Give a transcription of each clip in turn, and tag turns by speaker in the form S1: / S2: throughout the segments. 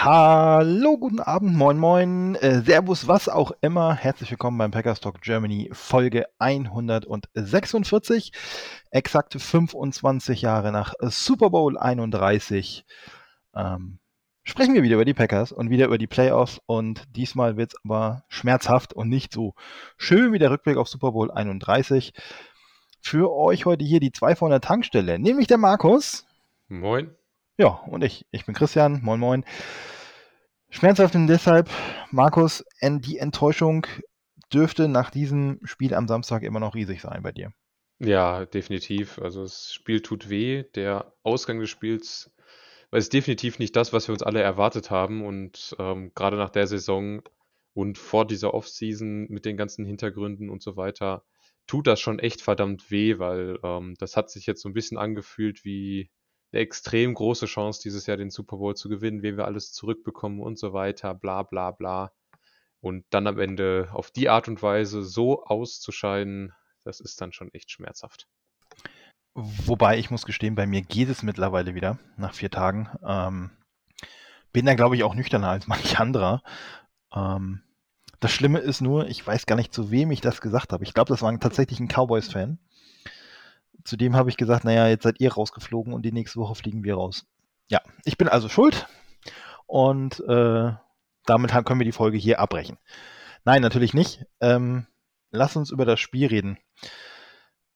S1: Hallo, guten Abend, moin moin, äh, Servus, was auch immer. Herzlich willkommen beim Packers Talk Germany Folge 146. Exakt 25 Jahre nach Super Bowl 31 ähm, sprechen wir wieder über die Packers und wieder über die Playoffs und diesmal wird es aber schmerzhaft und nicht so schön wie der Rückblick auf Super Bowl 31. Für euch heute hier die zwei von der Tankstelle, nämlich der Markus.
S2: Moin.
S1: Ja, und ich. Ich bin Christian. Moin, moin. Schmerzhaft und deshalb, Markus, die Enttäuschung dürfte nach diesem Spiel am Samstag immer noch riesig sein bei dir.
S2: Ja, definitiv. Also das Spiel tut weh. Der Ausgang des Spiels ist definitiv nicht das, was wir uns alle erwartet haben. Und ähm, gerade nach der Saison und vor dieser Offseason mit den ganzen Hintergründen und so weiter, tut das schon echt verdammt weh, weil ähm, das hat sich jetzt so ein bisschen angefühlt wie eine extrem große Chance, dieses Jahr den Super Bowl zu gewinnen, wen wir alles zurückbekommen und so weiter, bla bla bla. Und dann am Ende auf die Art und Weise so auszuscheiden, das ist dann schon echt schmerzhaft.
S1: Wobei ich muss gestehen, bei mir geht es mittlerweile wieder nach vier Tagen. Ähm, bin da, glaube ich, auch nüchterner als manch anderer. Ähm, das Schlimme ist nur, ich weiß gar nicht, zu wem ich das gesagt habe. Ich glaube, das war tatsächlich ein Cowboys-Fan. Zudem habe ich gesagt, naja, jetzt seid ihr rausgeflogen und die nächste Woche fliegen wir raus. Ja, ich bin also schuld und äh, damit können wir die Folge hier abbrechen. Nein, natürlich nicht. Ähm, lass uns über das Spiel reden.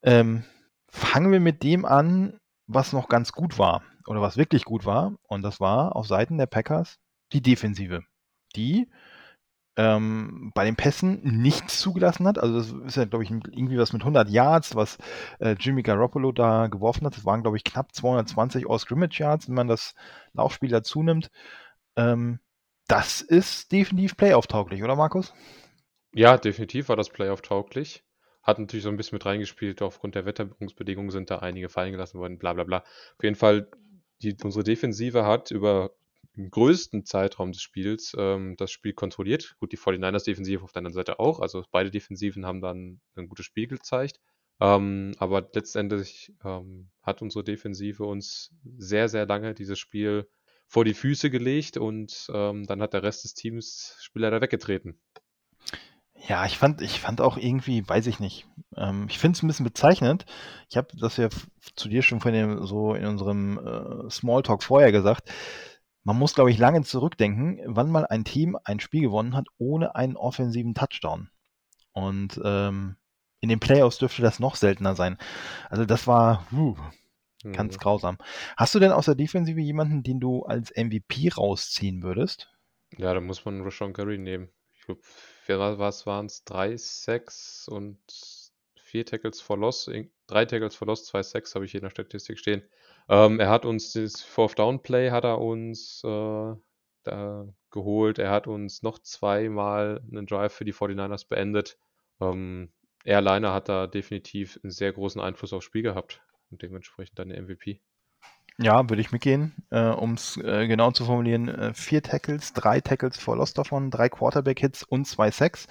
S1: Ähm, fangen wir mit dem an, was noch ganz gut war oder was wirklich gut war. Und das war auf Seiten der Packers die Defensive. Die ähm, bei den Pässen nichts zugelassen hat. Also das ist ja, glaube ich, irgendwie was mit 100 Yards, was äh, Jimmy Garoppolo da geworfen hat. Das waren, glaube ich, knapp 220 All-Scrimmage Yards, wenn man das Laufspiel dazu nimmt. Ähm, das ist definitiv Playoff-tauglich, oder Markus?
S2: Ja, definitiv war das Playoff-tauglich. Hat natürlich so ein bisschen mit reingespielt, aufgrund der Wetterbedingungen sind da einige fallen gelassen worden, bla bla bla. Auf jeden Fall, die, unsere Defensive hat über im größten Zeitraum des Spiels ähm, das Spiel kontrolliert. Gut, die 49ers Defensive auf der anderen Seite auch. Also beide Defensiven haben dann ein gutes Spiel gezeigt. Ähm, aber letztendlich ähm, hat unsere Defensive uns sehr, sehr lange dieses Spiel vor die Füße gelegt und ähm, dann hat der Rest des Teams Spieler da weggetreten.
S1: Ja, ich fand, ich fand auch irgendwie, weiß ich nicht. Ähm, ich finde es ein bisschen bezeichnend. Ich habe das ja zu dir schon von dem, so in unserem äh, Smalltalk vorher gesagt man muss, glaube ich, lange zurückdenken, wann mal ein Team ein Spiel gewonnen hat ohne einen offensiven Touchdown. Und ähm, in den Playoffs dürfte das noch seltener sein. Also das war uh, ganz mhm. grausam. Hast du denn aus der Defensive jemanden, den du als MVP rausziehen würdest?
S2: Ja, da muss man Rashawn Curry nehmen. Ich glaube, was waren es? Drei Sacks und vier Tackles for Loss. Drei Tackles for Loss, zwei Sacks habe ich hier in der Statistik stehen. Ähm, er hat uns das Fourth Down Play hat er uns äh, da geholt. Er hat uns noch zweimal einen Drive für die 49ers beendet. Ähm, er alleine hat da definitiv einen sehr großen Einfluss aufs Spiel gehabt und dementsprechend dann der MVP.
S1: Ja, würde ich mitgehen. Äh, um es äh, genau zu formulieren, äh, vier Tackles, drei Tackles vor Lost davon, drei Quarterback-Hits und zwei Sacks.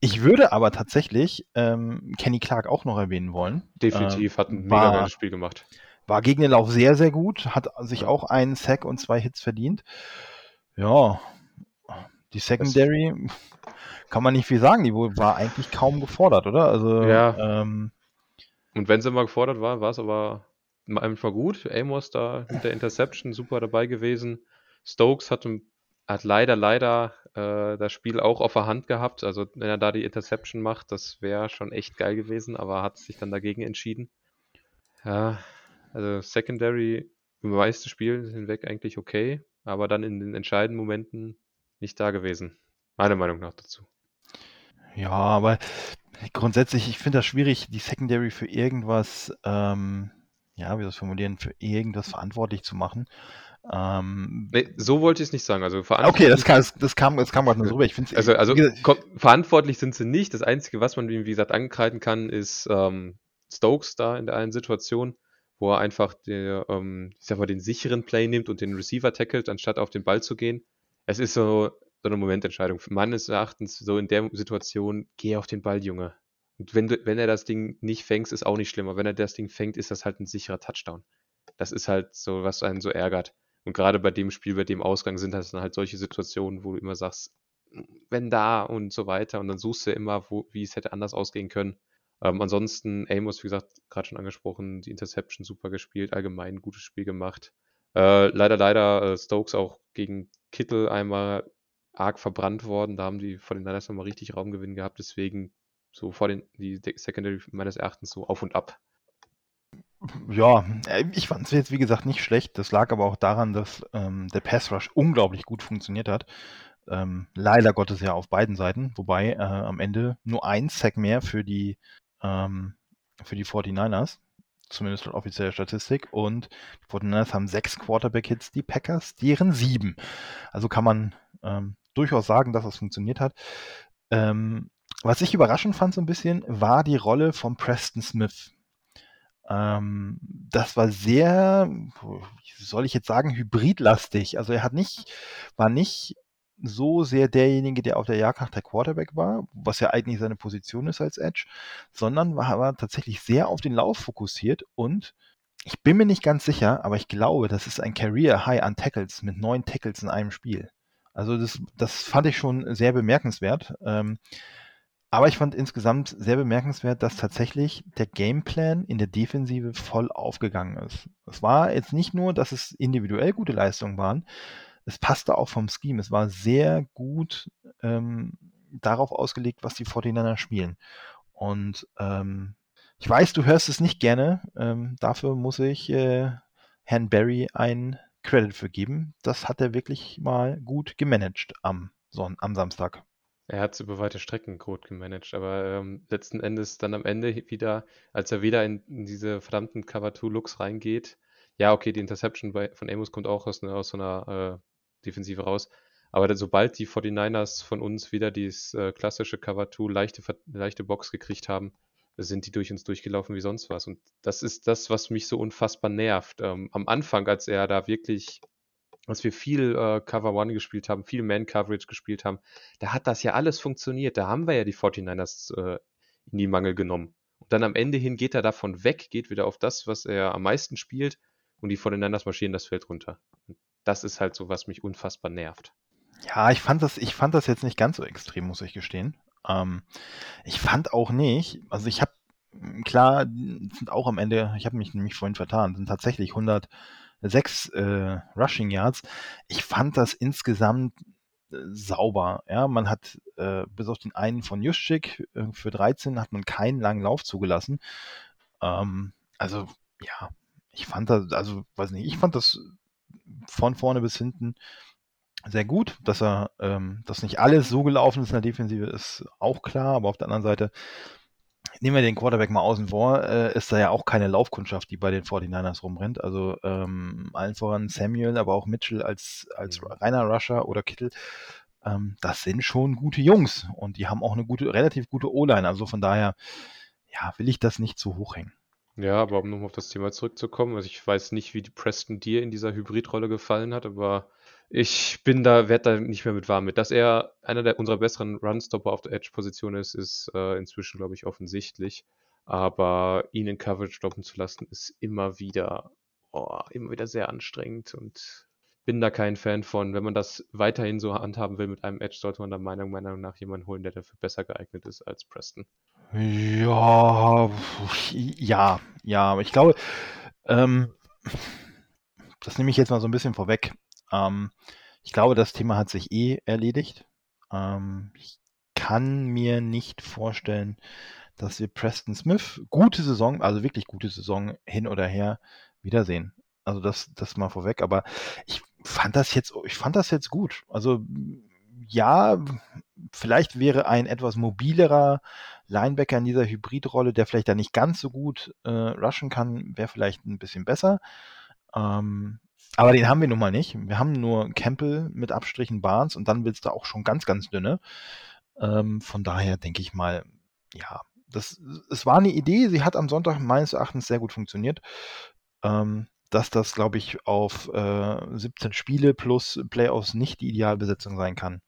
S1: Ich würde aber tatsächlich ähm, Kenny Clark auch noch erwähnen wollen.
S2: Definitiv, hat ein mega geiles Spiel gemacht.
S1: War gegen den Lauf sehr, sehr gut, hat sich auch einen Sack und zwei Hits verdient. Ja, die Secondary kann man nicht viel sagen, die war eigentlich kaum gefordert, oder? Also,
S2: ja. Ähm, und wenn sie mal gefordert war, war es aber einfach gut. Amos da mit der Interception super dabei gewesen. Stokes hat, hat leider, leider äh, das Spiel auch auf der Hand gehabt. Also wenn er da die Interception macht, das wäre schon echt geil gewesen, aber hat sich dann dagegen entschieden. Ja, also Secondary im meisten Spielen hinweg eigentlich okay, aber dann in den entscheidenden Momenten nicht da gewesen. Meiner Meinung nach dazu.
S1: Ja, aber grundsätzlich, ich finde das schwierig, die Secondary für irgendwas, ähm, ja, wie soll ich das formulieren, für irgendwas verantwortlich zu machen.
S2: Ähm, nee, so wollte ich es nicht sagen. Also
S1: okay, das kam, das kam, das kam gerade nur so rüber. Ich
S2: finde also, also verantwortlich sind sie nicht. Das Einzige, was man, wie gesagt, angreifen kann, ist ähm, Stokes da in der einen Situation, wo er einfach der, ähm, ich sag mal, den sicheren Play nimmt und den Receiver tackelt, anstatt auf den Ball zu gehen. Es ist so, so eine Momententscheidung. Meines Erachtens, so in der Situation, geh auf den Ball, Junge. Und wenn, du, wenn er das Ding nicht fängt, ist auch nicht schlimmer. Wenn er das Ding fängt, ist das halt ein sicherer Touchdown. Das ist halt so, was einen so ärgert. Und gerade bei dem Spiel, bei dem Ausgang sind das dann halt solche Situationen, wo du immer sagst, wenn da und so weiter. Und dann suchst du immer, wo, wie es hätte anders ausgehen können. Ähm, ansonsten, Amos, wie gesagt, gerade schon angesprochen, die Interception super gespielt, allgemein ein gutes Spiel gemacht. Äh, leider, leider äh, Stokes auch gegen Kittel einmal arg verbrannt worden. Da haben die vor den Niners nochmal richtig Raumgewinn gehabt. Deswegen so vor den die Secondary meines Erachtens so auf und ab.
S1: Ja, äh, ich fand es jetzt wie gesagt nicht schlecht. Das lag aber auch daran, dass ähm, der Pass Rush unglaublich gut funktioniert hat. Ähm, leider Gottes ja auf beiden Seiten, wobei äh, am Ende nur ein Sack mehr für die ähm, für die 49ers, zumindest laut offizieller Statistik. Und die 49ers haben sechs Quarterback-Hits, die Packers deren sieben. Also kann man ähm, durchaus sagen, dass das funktioniert hat. Ähm, was ich überraschend fand so ein bisschen, war die Rolle von Preston Smith. Ähm, das war sehr, wie soll ich jetzt sagen, hybridlastig. Also er hat nicht, war nicht so sehr derjenige, der auf der Jagd nach der Quarterback war, was ja eigentlich seine Position ist als Edge, sondern war, war tatsächlich sehr auf den Lauf fokussiert und ich bin mir nicht ganz sicher, aber ich glaube, das ist ein Career High an Tackles mit neun Tackles in einem Spiel. Also das, das fand ich schon sehr bemerkenswert. Ähm, aber ich fand insgesamt sehr bemerkenswert, dass tatsächlich der Gameplan in der Defensive voll aufgegangen ist. Es war jetzt nicht nur, dass es individuell gute Leistungen waren, es passte auch vom Scheme. Es war sehr gut ähm, darauf ausgelegt, was die 49 spielen. Und ähm, ich weiß, du hörst es nicht gerne. Ähm, dafür muss ich äh, Herrn Barry ein Credit für geben. Das hat er wirklich mal gut gemanagt am, Son am Samstag.
S2: Er hat es über weite Strecken gut gemanagt, aber ähm, letzten Endes dann am Ende wieder, als er wieder in, in diese verdammten Cover-2-Looks reingeht, ja, okay, die Interception bei, von Amos kommt auch aus, ne, aus so einer äh, Defensive raus, aber sobald die 49ers von uns wieder dieses äh, klassische Cover-2, leichte, leichte Box gekriegt haben, sind die durch uns durchgelaufen wie sonst was. Und das ist das, was mich so unfassbar nervt. Ähm, am Anfang, als er da wirklich als wir viel äh, Cover One gespielt haben, viel Man-Coverage gespielt haben, da hat das ja alles funktioniert. Da haben wir ja die 49ers äh, in die Mangel genommen. Und dann am Ende hin geht er davon weg, geht wieder auf das, was er am meisten spielt und die 49ers marschieren das Feld runter. Und das ist halt so, was mich unfassbar nervt.
S1: Ja, ich fand das, ich fand das jetzt nicht ganz so extrem, muss ich gestehen. Ähm, ich fand auch nicht, also ich habe, klar, sind auch am Ende, ich habe mich nämlich vorhin vertan, sind tatsächlich 100 sechs äh, Rushing Yards. Ich fand das insgesamt äh, sauber. Ja, man hat äh, bis auf den einen von Juszczyk äh, für 13 hat man keinen langen Lauf zugelassen. Ähm, also ja, ich fand das, also weiß nicht, ich fand das von vorne bis hinten sehr gut, dass er, ähm, dass nicht alles so gelaufen ist in der Defensive, ist auch klar, aber auf der anderen Seite nehmen wir den Quarterback mal außen vor, äh, ist da ja auch keine Laufkundschaft, die bei den 49ers rumrennt. Also ähm, allen voran Samuel, aber auch Mitchell als, als mhm. reiner Rusher oder Kittel. Ähm, das sind schon gute Jungs und die haben auch eine gute, relativ gute O-Line. Also von daher, ja, will ich das nicht zu hoch hängen.
S2: Ja, aber um nochmal auf das Thema zurückzukommen, also ich weiß nicht, wie die Preston dir in dieser Hybridrolle gefallen hat, aber ich bin da, werde da nicht mehr mit warm mit. Dass er einer der unserer besseren Runstopper auf der Edge-Position ist, ist äh, inzwischen, glaube ich, offensichtlich. Aber ihn in Coverage stoppen zu lassen, ist immer wieder, oh, immer wieder sehr anstrengend und bin da kein Fan von. Wenn man das weiterhin so handhaben will mit einem Edge, sollte man da meiner Meinung nach jemanden holen, der dafür besser geeignet ist als Preston.
S1: Ja, ja, ja, ich glaube, ähm, das nehme ich jetzt mal so ein bisschen vorweg. Ähm, ich glaube, das Thema hat sich eh erledigt. Ähm, ich kann mir nicht vorstellen, dass wir Preston Smith gute Saison, also wirklich gute Saison hin oder her wiedersehen. Also das, das mal vorweg. Aber ich fand das jetzt, ich fand das jetzt gut. Also ja, vielleicht wäre ein etwas mobilerer Linebacker in dieser Hybridrolle, der vielleicht da nicht ganz so gut äh, rushen kann, wäre vielleicht ein bisschen besser. Ähm, Aber den haben wir nun mal nicht. Wir haben nur Campbell mit Abstrichen Barnes und dann es da auch schon ganz, ganz dünne. Ähm, von daher denke ich mal, ja, das, es war eine Idee. Sie hat am Sonntag meines Erachtens sehr gut funktioniert. Ähm, dass das, glaube ich, auf äh, 17 Spiele plus Playoffs nicht die Idealbesetzung sein kann.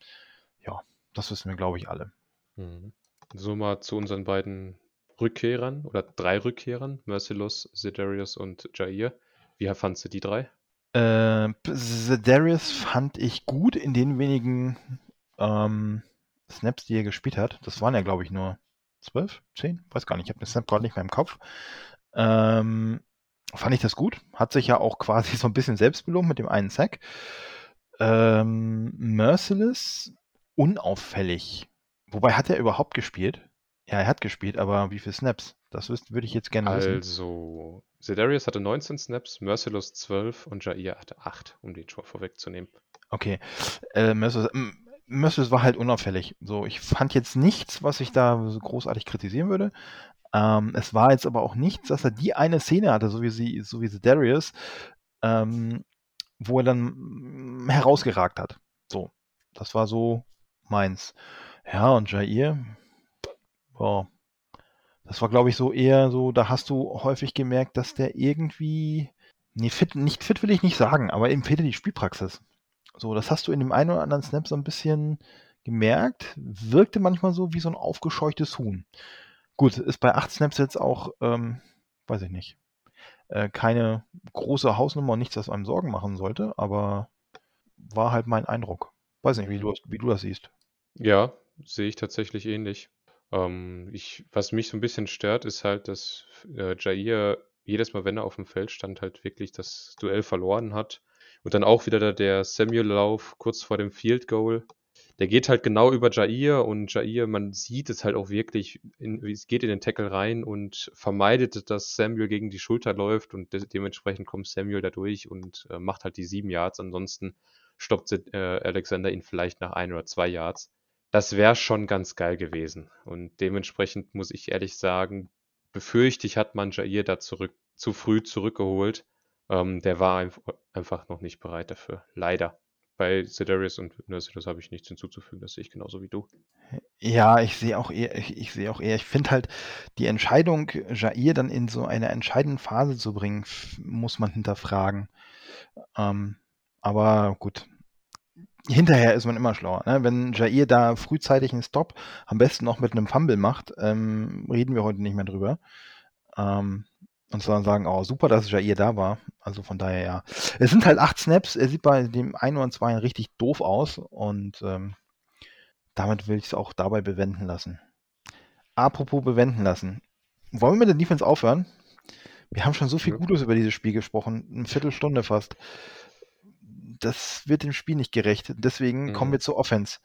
S1: Ja, das wissen wir, glaube ich, alle.
S2: Mhm. So mal zu unseren beiden Rückkehrern oder drei Rückkehrern, Merciless, Zedarius und Jair. Wie fandst du die drei?
S1: Äh, Zedarius fand ich gut in den wenigen ähm, Snaps, die er gespielt hat. Das waren ja, glaube ich, nur zwölf, zehn, weiß gar nicht. Ich habe den Snap gerade nicht mehr im Kopf. Ähm, fand ich das gut. Hat sich ja auch quasi so ein bisschen selbst belohnt mit dem einen Sack. Ähm, Merciless, unauffällig. Wobei hat er überhaupt gespielt? Ja, er hat gespielt, aber wie viele Snaps? Das würde ich jetzt gerne
S2: wissen. Also, Zedarius hatte 19 Snaps, Merciless 12 und Jair hatte 8, um den schon vorwegzunehmen.
S1: Okay. Äh, Merciless, Merciless war halt unauffällig. So, ich fand jetzt nichts, was ich da so großartig kritisieren würde. Ähm, es war jetzt aber auch nichts, dass er die eine Szene hatte, so wie sie, so wie Darius, ähm, wo er dann mm, herausgeragt hat. So, das war so meins. Ja, und Jair, boah, das war, glaube ich, so eher so, da hast du häufig gemerkt, dass der irgendwie, nee, fit, nicht fit will ich nicht sagen, aber ihm fehlte die Spielpraxis. So, das hast du in dem einen oder anderen Snap so ein bisschen gemerkt, wirkte manchmal so wie so ein aufgescheuchtes Huhn. Gut, ist bei 8 Snaps jetzt auch, ähm, weiß ich nicht, äh, keine große Hausnummer nichts, was einem Sorgen machen sollte, aber war halt mein Eindruck. Weiß nicht, wie du, wie du das siehst.
S2: Ja, sehe ich tatsächlich ähnlich. Ähm, ich, was mich so ein bisschen stört, ist halt, dass äh, Jair jedes Mal, wenn er auf dem Feld stand, halt wirklich das Duell verloren hat. Und dann auch wieder der, der Samuel-Lauf kurz vor dem Field Goal der geht halt genau über Jair und Jair, man sieht es halt auch wirklich, in, es geht in den Tackle rein und vermeidet, dass Samuel gegen die Schulter läuft und de dementsprechend kommt Samuel da durch und äh, macht halt die sieben Yards. Ansonsten stoppt äh, Alexander ihn vielleicht nach ein oder zwei Yards. Das wäre schon ganz geil gewesen. Und dementsprechend muss ich ehrlich sagen, befürchte ich, hat man Jair da zurück, zu früh zurückgeholt. Ähm, der war einfach noch nicht bereit dafür. Leider bei Cedarius und Merciless habe ich nichts hinzuzufügen. Das sehe ich genauso wie du.
S1: Ja, ich sehe auch eher, ich, ich sehe auch eher, ich finde halt die Entscheidung, Jair dann in so eine entscheidende Phase zu bringen, muss man hinterfragen. Ähm, aber gut. Hinterher ist man immer schlauer. Ne? Wenn Jair da frühzeitig einen Stop, am besten noch mit einem Fumble macht, ähm, reden wir heute nicht mehr drüber. Ähm, und zwar sagen, oh, super, dass Jair da war. Also von daher, ja. Es sind halt acht Snaps. Er sieht bei dem einen oder zwei richtig doof aus. Und ähm, damit will ich es auch dabei bewenden lassen. Apropos bewenden lassen. Wollen wir mit der Defense aufhören? Wir haben schon so viel Gutes über dieses Spiel gesprochen. Eine Viertelstunde fast. Das wird dem Spiel nicht gerecht. Deswegen mhm. kommen wir zur Offense.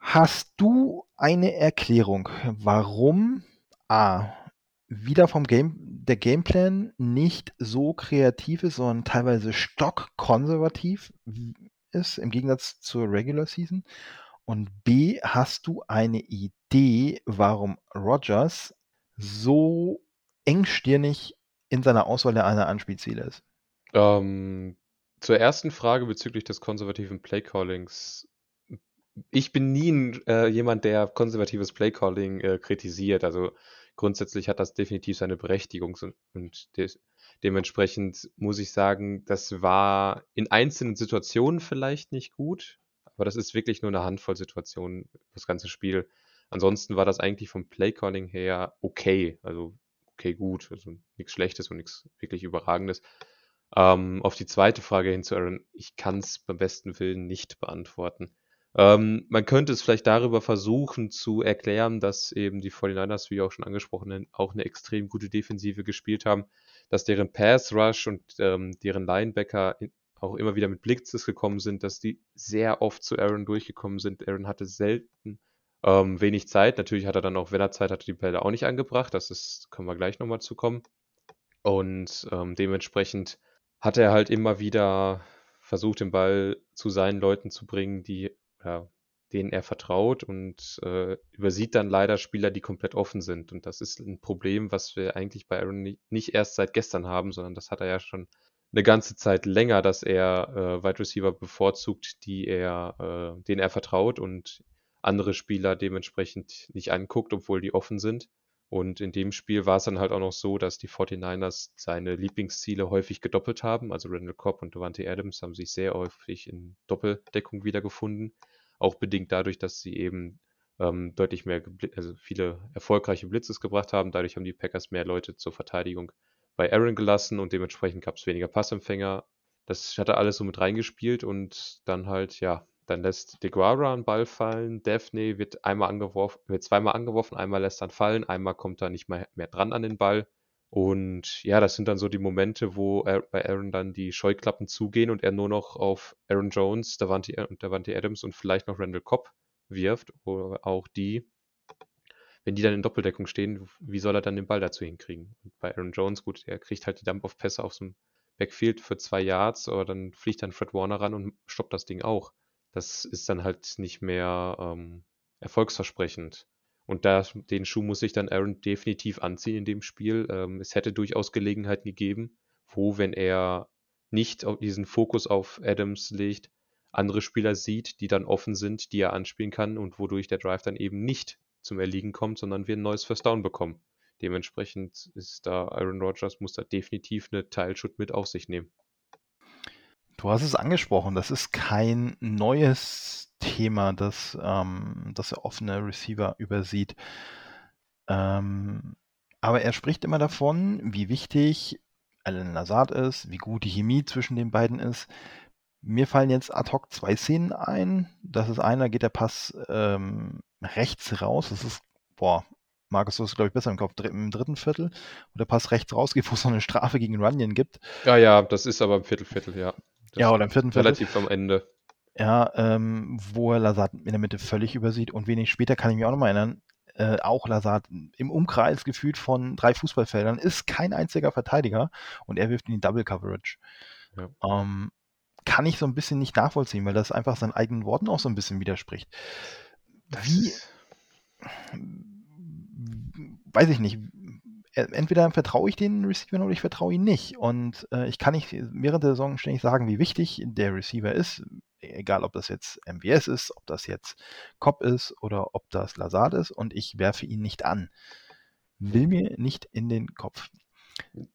S1: Hast du eine Erklärung, warum A wieder vom Game, der Gameplan nicht so kreativ ist, sondern teilweise stockkonservativ ist, im Gegensatz zur Regular Season. Und B, hast du eine Idee, warum Rogers so engstirnig in seiner Auswahl der einer Anspielziele ist?
S2: Ähm, zur ersten Frage bezüglich des konservativen Playcallings. Ich bin nie äh, jemand, der konservatives Playcalling äh, kritisiert. Also grundsätzlich hat das definitiv seine Berechtigung und de dementsprechend muss ich sagen, das war in einzelnen Situationen vielleicht nicht gut, aber das ist wirklich nur eine Handvoll Situationen, das ganze Spiel. Ansonsten war das eigentlich vom Playcalling her okay, also okay gut, also nichts Schlechtes und nichts wirklich Überragendes. Ähm, auf die zweite Frage hin zu Aaron, ich kann es beim besten Willen nicht beantworten. Ähm, man könnte es vielleicht darüber versuchen zu erklären, dass eben die 49ers, wie auch schon angesprochen, auch eine extrem gute Defensive gespielt haben, dass deren Pass Rush und ähm, deren Linebacker auch immer wieder mit Blitzes gekommen sind, dass die sehr oft zu Aaron durchgekommen sind. Aaron hatte selten ähm, wenig Zeit. Natürlich hat er dann auch, wenn er Zeit hatte, die Bälle auch nicht angebracht. Das ist, können wir gleich nochmal zu kommen. Und ähm, dementsprechend hat er halt immer wieder versucht, den Ball zu seinen Leuten zu bringen, die ja, denen er vertraut und äh, übersieht dann leider Spieler, die komplett offen sind. Und das ist ein Problem, was wir eigentlich bei Aaron nicht erst seit gestern haben, sondern das hat er ja schon eine ganze Zeit länger, dass er äh, Wide Receiver bevorzugt, die er, äh, denen er vertraut und andere Spieler dementsprechend nicht anguckt, obwohl die offen sind. Und in dem Spiel war es dann halt auch noch so, dass die 49ers seine Lieblingsziele häufig gedoppelt haben. Also Randall Cobb und Devante Adams haben sich sehr häufig in Doppeldeckung wiedergefunden. Auch bedingt dadurch, dass sie eben ähm, deutlich mehr, also viele erfolgreiche Blitzes gebracht haben. Dadurch haben die Packers mehr Leute zur Verteidigung bei Aaron gelassen und dementsprechend gab es weniger Passempfänger. Das hat er alles so mit reingespielt und dann halt, ja, dann lässt DeGuara einen Ball fallen. Daphne wird einmal angeworfen, wird zweimal angeworfen, einmal lässt dann fallen, einmal kommt er nicht mehr, mehr dran an den Ball. Und ja, das sind dann so die Momente, wo bei Aaron dann die Scheuklappen zugehen und er nur noch auf Aaron Jones, Davante, Davante Adams und vielleicht noch Randall Cobb wirft. Oder auch die, wenn die dann in Doppeldeckung stehen, wie soll er dann den Ball dazu hinkriegen? Und bei Aaron Jones, gut, er kriegt halt die Dump-Off-Pässe auf so einem Backfield für zwei Yards, aber dann fliegt dann Fred Warner ran und stoppt das Ding auch das ist dann halt nicht mehr ähm, erfolgsversprechend. Und da, den Schuh muss sich dann Aaron definitiv anziehen in dem Spiel. Ähm, es hätte durchaus Gelegenheiten gegeben, wo, wenn er nicht diesen Fokus auf Adams legt, andere Spieler sieht, die dann offen sind, die er anspielen kann und wodurch der Drive dann eben nicht zum Erliegen kommt, sondern wir ein neues First Down bekommen. Dementsprechend ist da Aaron Rodgers muss da definitiv eine Teilschuld mit auf sich nehmen.
S1: Du hast es angesprochen, das ist kein neues Thema, das, ähm, das der offene Receiver übersieht. Ähm, aber er spricht immer davon, wie wichtig Alan Lazard ist, wie gut die Chemie zwischen den beiden ist. Mir fallen jetzt ad hoc zwei Szenen ein. Das ist einer, geht der Pass ähm, rechts raus. Das ist, boah, Markus, du hast glaube ich besser im Kopf, im dritten Viertel, wo der Pass rechts rausgeht, wo es noch eine Strafe gegen Runyon gibt.
S2: Ja, ja, das ist aber im Viertelviertel, ja.
S1: Ja, oder im vierten
S2: Viertel. Relativ am Ende.
S1: Ja, ähm, wo er Lazard in der Mitte völlig übersieht und wenig später kann ich mich auch noch mal erinnern, äh, auch Lazard im Umkreis gefühlt von drei Fußballfeldern ist kein einziger Verteidiger und er wirft in die Double Coverage. Ja. Ähm, kann ich so ein bisschen nicht nachvollziehen, weil das einfach seinen eigenen Worten auch so ein bisschen widerspricht. Wie, weiß ich nicht, entweder vertraue ich den Receivern oder ich vertraue ihn nicht. Und äh, ich kann nicht während der Saison ständig sagen, wie wichtig der Receiver ist. Egal, ob das jetzt MWS ist, ob das jetzt Cobb ist oder ob das Lazard ist. Und ich werfe ihn nicht an. Will mir nicht in den Kopf.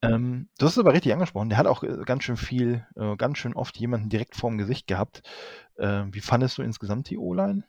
S1: Ähm, du hast es aber richtig angesprochen. Der hat auch äh, ganz schön viel, äh, ganz schön oft jemanden direkt vorm Gesicht gehabt. Äh, wie fandest du insgesamt die O-Line?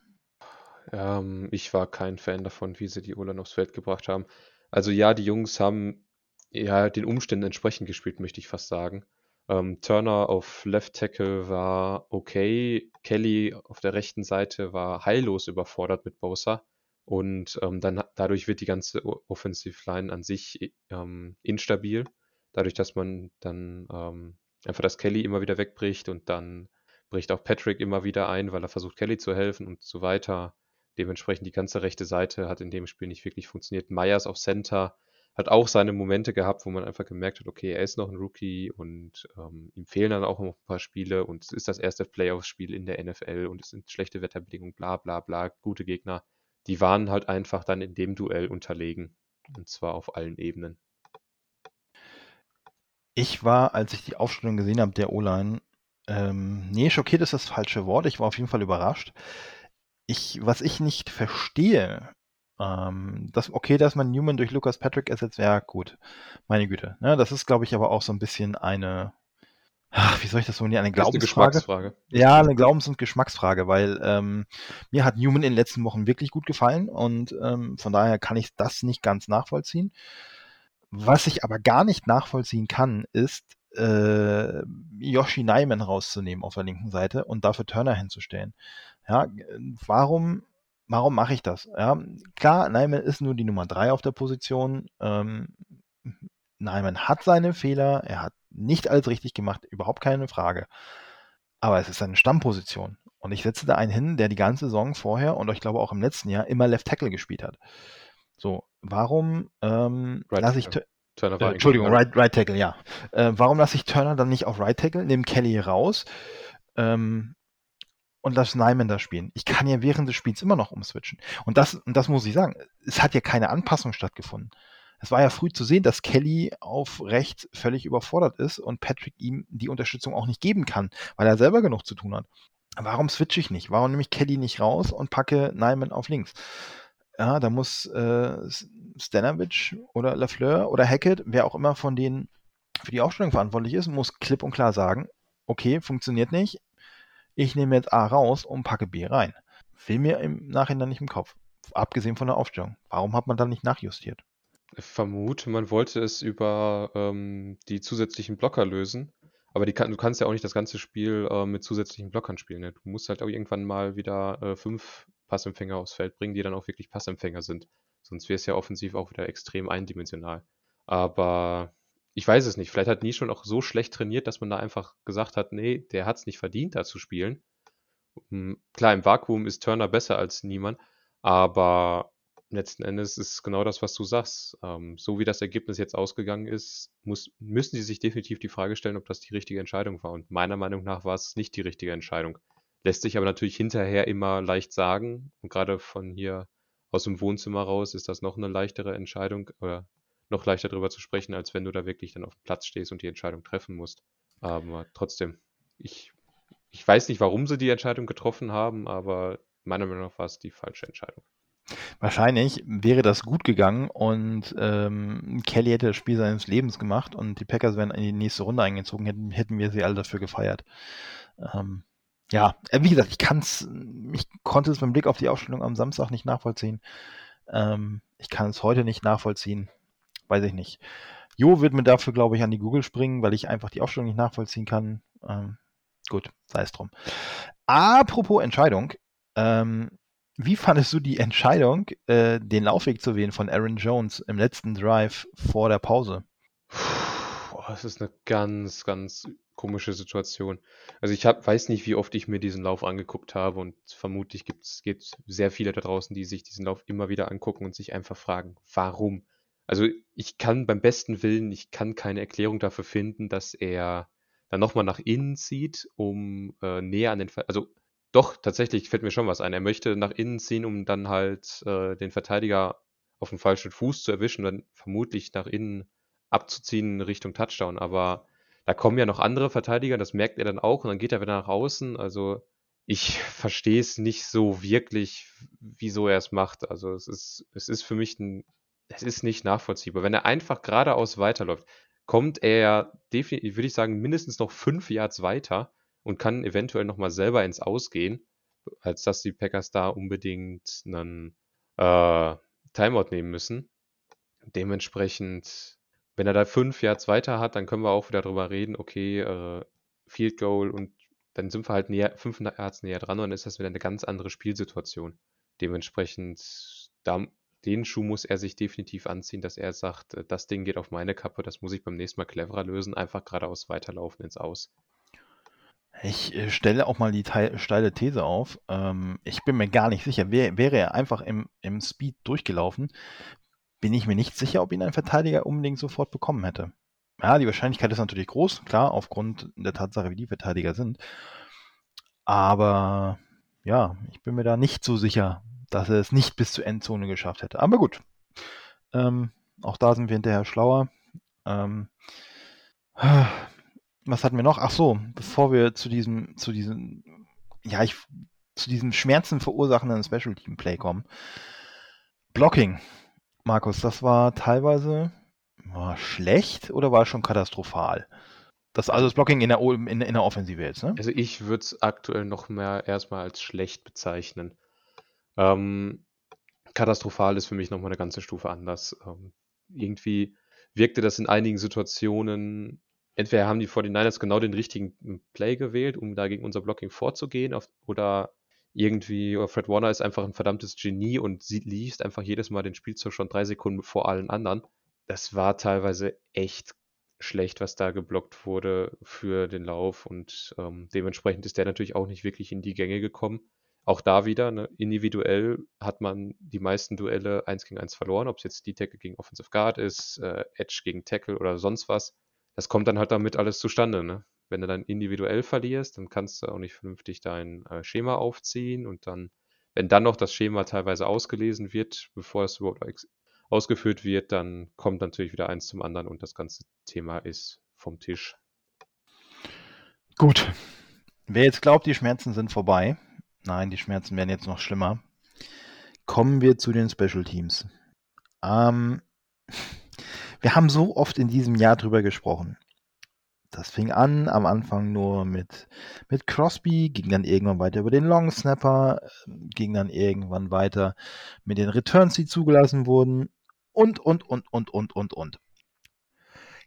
S2: Ähm, ich war kein Fan davon, wie sie die O-Line aufs Feld gebracht haben. Also ja, die Jungs haben ja den Umständen entsprechend gespielt, möchte ich fast sagen. Ähm, Turner auf Left Tackle war okay. Kelly auf der rechten Seite war heillos überfordert mit Bosa. Und ähm, dann dadurch wird die ganze Offensive Line an sich ähm, instabil. Dadurch, dass man dann ähm, einfach das Kelly immer wieder wegbricht und dann bricht auch Patrick immer wieder ein, weil er versucht, Kelly zu helfen und so weiter. Dementsprechend die ganze rechte Seite hat in dem Spiel nicht wirklich funktioniert. Myers auf Center hat auch seine Momente gehabt, wo man einfach gemerkt hat, okay, er ist noch ein Rookie und ähm, ihm fehlen dann auch noch ein paar Spiele und es ist das erste Playoff-Spiel in der NFL und es sind schlechte Wetterbedingungen, bla bla bla, gute Gegner. Die waren halt einfach dann in dem Duell unterlegen und zwar auf allen Ebenen.
S1: Ich war, als ich die Aufstellung gesehen habe, der O-Line, ähm, nee, schockiert ist das falsche Wort. Ich war auf jeden Fall überrascht ich, was ich nicht verstehe, ähm, das, okay, dass man Newman durch Lucas Patrick ersetzt, ja gut, meine Güte. Ne? Das ist, glaube ich, aber auch so ein bisschen eine, ach, wie soll ich das so nennen, eine Glaubensfrage? Eine Geschmacksfrage. Ja, eine Glaubens- und Geschmacksfrage, weil ähm, mir hat Newman in den letzten Wochen wirklich gut gefallen und ähm, von daher kann ich das nicht ganz nachvollziehen. Was ich aber gar nicht nachvollziehen kann, ist, äh, Yoshi Nyman rauszunehmen auf der linken Seite und dafür Turner hinzustellen. Ja, warum, warum mache ich das? Ja, klar, Nyman ist nur die Nummer 3 auf der Position. Ähm, Nyman hat seine Fehler, er hat nicht alles richtig gemacht, überhaupt keine Frage. Aber es ist seine Stammposition. Und ich setze da einen hin, der die ganze Saison vorher und ich glaube auch im letzten Jahr immer Left Tackle gespielt hat. So, warum ähm, right lasse ich Turner äh, Entschuldigung, right, right Tackle, ja. Äh, warum lasse ich Turner dann nicht auf Right Tackle, nehme Kelly raus ähm, und lasse Nyman da spielen? Ich kann ja während des Spiels immer noch umswitchen. Und das, und das muss ich sagen, es hat ja keine Anpassung stattgefunden. Es war ja früh zu sehen, dass Kelly auf rechts völlig überfordert ist und Patrick ihm die Unterstützung auch nicht geben kann, weil er selber genug zu tun hat. Warum switche ich nicht? Warum nehme ich Kelly nicht raus und packe Nyman auf links? Ja, da muss äh, Stanovic oder Lafleur oder Hackett, wer auch immer von denen für die Aufstellung verantwortlich ist, muss klipp und klar sagen, okay, funktioniert nicht. Ich nehme jetzt A raus und packe B rein. Will mir im Nachhinein nicht im Kopf. Abgesehen von der Aufstellung. Warum hat man dann nicht nachjustiert?
S2: Ich vermute, man wollte es über ähm, die zusätzlichen Blocker lösen. Aber kann, du kannst ja auch nicht das ganze Spiel äh, mit zusätzlichen Blockern spielen. Ne? Du musst halt auch irgendwann mal wieder äh, fünf Passempfänger aufs Feld bringen, die dann auch wirklich Passempfänger sind. Sonst wäre es ja offensiv auch wieder extrem eindimensional. Aber ich weiß es nicht. Vielleicht hat Nie schon auch so schlecht trainiert, dass man da einfach gesagt hat, nee, der hat es nicht verdient, da zu spielen. Hm, klar, im Vakuum ist Turner besser als niemand, aber letzten Endes ist genau das, was du sagst. Ähm, so wie das Ergebnis jetzt ausgegangen ist, muss, müssen sie sich definitiv die Frage stellen, ob das die richtige Entscheidung war. Und meiner Meinung nach war es nicht die richtige Entscheidung. Lässt sich aber natürlich hinterher immer leicht sagen. Und gerade von hier aus dem Wohnzimmer raus ist das noch eine leichtere Entscheidung oder noch leichter darüber zu sprechen, als wenn du da wirklich dann auf dem Platz stehst und die Entscheidung treffen musst. Aber trotzdem, ich, ich weiß nicht, warum sie die Entscheidung getroffen haben, aber meiner Meinung nach war es die falsche Entscheidung.
S1: Wahrscheinlich wäre das gut gegangen und ähm, Kelly hätte das Spiel seines Lebens gemacht und die Packers wären in die nächste Runde eingezogen, hätten, hätten wir sie alle dafür gefeiert. Ähm, ja, äh, wie gesagt, ich kann's, ich konnte es beim Blick auf die Aufstellung am Samstag nicht nachvollziehen. Ähm, ich kann es heute nicht nachvollziehen. Weiß ich nicht. Jo wird mir dafür, glaube ich, an die Google springen, weil ich einfach die Aufstellung nicht nachvollziehen kann. Ähm, gut, sei es drum. Apropos Entscheidung. Ähm, wie fandest du die Entscheidung, äh, den Laufweg zu wählen von Aaron Jones im letzten Drive vor der Pause?
S2: Boah, das ist eine ganz, ganz komische Situation. Also ich hab, weiß nicht, wie oft ich mir diesen Lauf angeguckt habe und vermutlich gibt es sehr viele da draußen, die sich diesen Lauf immer wieder angucken und sich einfach fragen, warum? Also ich kann beim besten Willen, ich kann keine Erklärung dafür finden, dass er dann nochmal nach innen zieht, um äh, näher an den, Ver also doch, tatsächlich fällt mir schon was ein. Er möchte nach innen ziehen, um dann halt äh, den Verteidiger auf den falschen Fuß zu erwischen und dann vermutlich nach innen abzuziehen Richtung Touchdown. Aber da kommen ja noch andere Verteidiger, das merkt er dann auch und dann geht er wieder nach außen. Also ich verstehe es nicht so wirklich, wieso er es macht. Also es ist, es ist für mich ein, es ist nicht nachvollziehbar. Wenn er einfach geradeaus weiterläuft, kommt er definitiv, würde ich sagen, mindestens noch fünf Yards weiter und kann eventuell nochmal selber ins Ausgehen, als dass die Packers da unbedingt einen äh, Timeout nehmen müssen. Dementsprechend wenn er da fünf Yards weiter hat, dann können wir auch wieder drüber reden, okay, äh, Field Goal und dann sind wir halt näher, fünf Yards näher dran und dann ist das wieder eine ganz andere Spielsituation. Dementsprechend, da, den Schuh muss er sich definitiv anziehen, dass er sagt, äh, das Ding geht auf meine Kappe, das muss ich beim nächsten Mal cleverer lösen, einfach geradeaus weiterlaufen ins Aus.
S1: Ich äh, stelle auch mal die steile These auf. Ähm, ich bin mir gar nicht sicher. Wär, wäre er einfach im, im Speed durchgelaufen, bin ich mir nicht sicher, ob ihn ein Verteidiger unbedingt sofort bekommen hätte. Ja, die Wahrscheinlichkeit ist natürlich groß, klar, aufgrund der Tatsache, wie die Verteidiger sind. Aber ja, ich bin mir da nicht so sicher, dass er es nicht bis zur Endzone geschafft hätte. Aber gut. Ähm, auch da sind wir hinterher schlauer. Ähm, was hatten wir noch? Ach so, bevor wir zu diesem, zu diesem, ja, ich, zu diesem Schmerzen verursachenden Special Team Play kommen. Blocking. Markus, das war teilweise war schlecht oder war schon katastrophal? Das, also das Blocking in der, in, in der Offensive jetzt, ne?
S2: Also ich würde es aktuell noch mehr erstmal als schlecht bezeichnen. Ähm, katastrophal ist für mich nochmal eine ganze Stufe anders. Ähm, irgendwie wirkte das in einigen Situationen, entweder haben die 49ers genau den richtigen Play gewählt, um da gegen unser Blocking vorzugehen, auf, oder irgendwie, Fred Warner ist einfach ein verdammtes Genie und sie liest einfach jedes Mal den Spielzug schon drei Sekunden vor allen anderen. Das war teilweise echt schlecht, was da geblockt wurde für den Lauf und ähm, dementsprechend ist der natürlich auch nicht wirklich in die Gänge gekommen. Auch da wieder, ne, individuell hat man die meisten Duelle 1 gegen 1 verloren, ob es jetzt die Tackle gegen Offensive Guard ist, äh, Edge gegen Tackle oder sonst was. Das kommt dann halt damit alles zustande. Ne? wenn du dann individuell verlierst, dann kannst du auch nicht vernünftig dein äh, Schema aufziehen und dann, wenn dann noch das Schema teilweise ausgelesen wird, bevor es überhaupt ausgeführt wird, dann kommt natürlich wieder eins zum anderen und das ganze Thema ist vom Tisch.
S1: Gut. Wer jetzt glaubt, die Schmerzen sind vorbei, nein, die Schmerzen werden jetzt noch schlimmer. Kommen wir zu den Special Teams. Ähm, wir haben so oft in diesem Jahr drüber gesprochen. Das fing an am Anfang nur mit, mit Crosby, ging dann irgendwann weiter über den Long Snapper, ging dann irgendwann weiter mit den Returns, die zugelassen wurden und, und, und, und, und, und, und.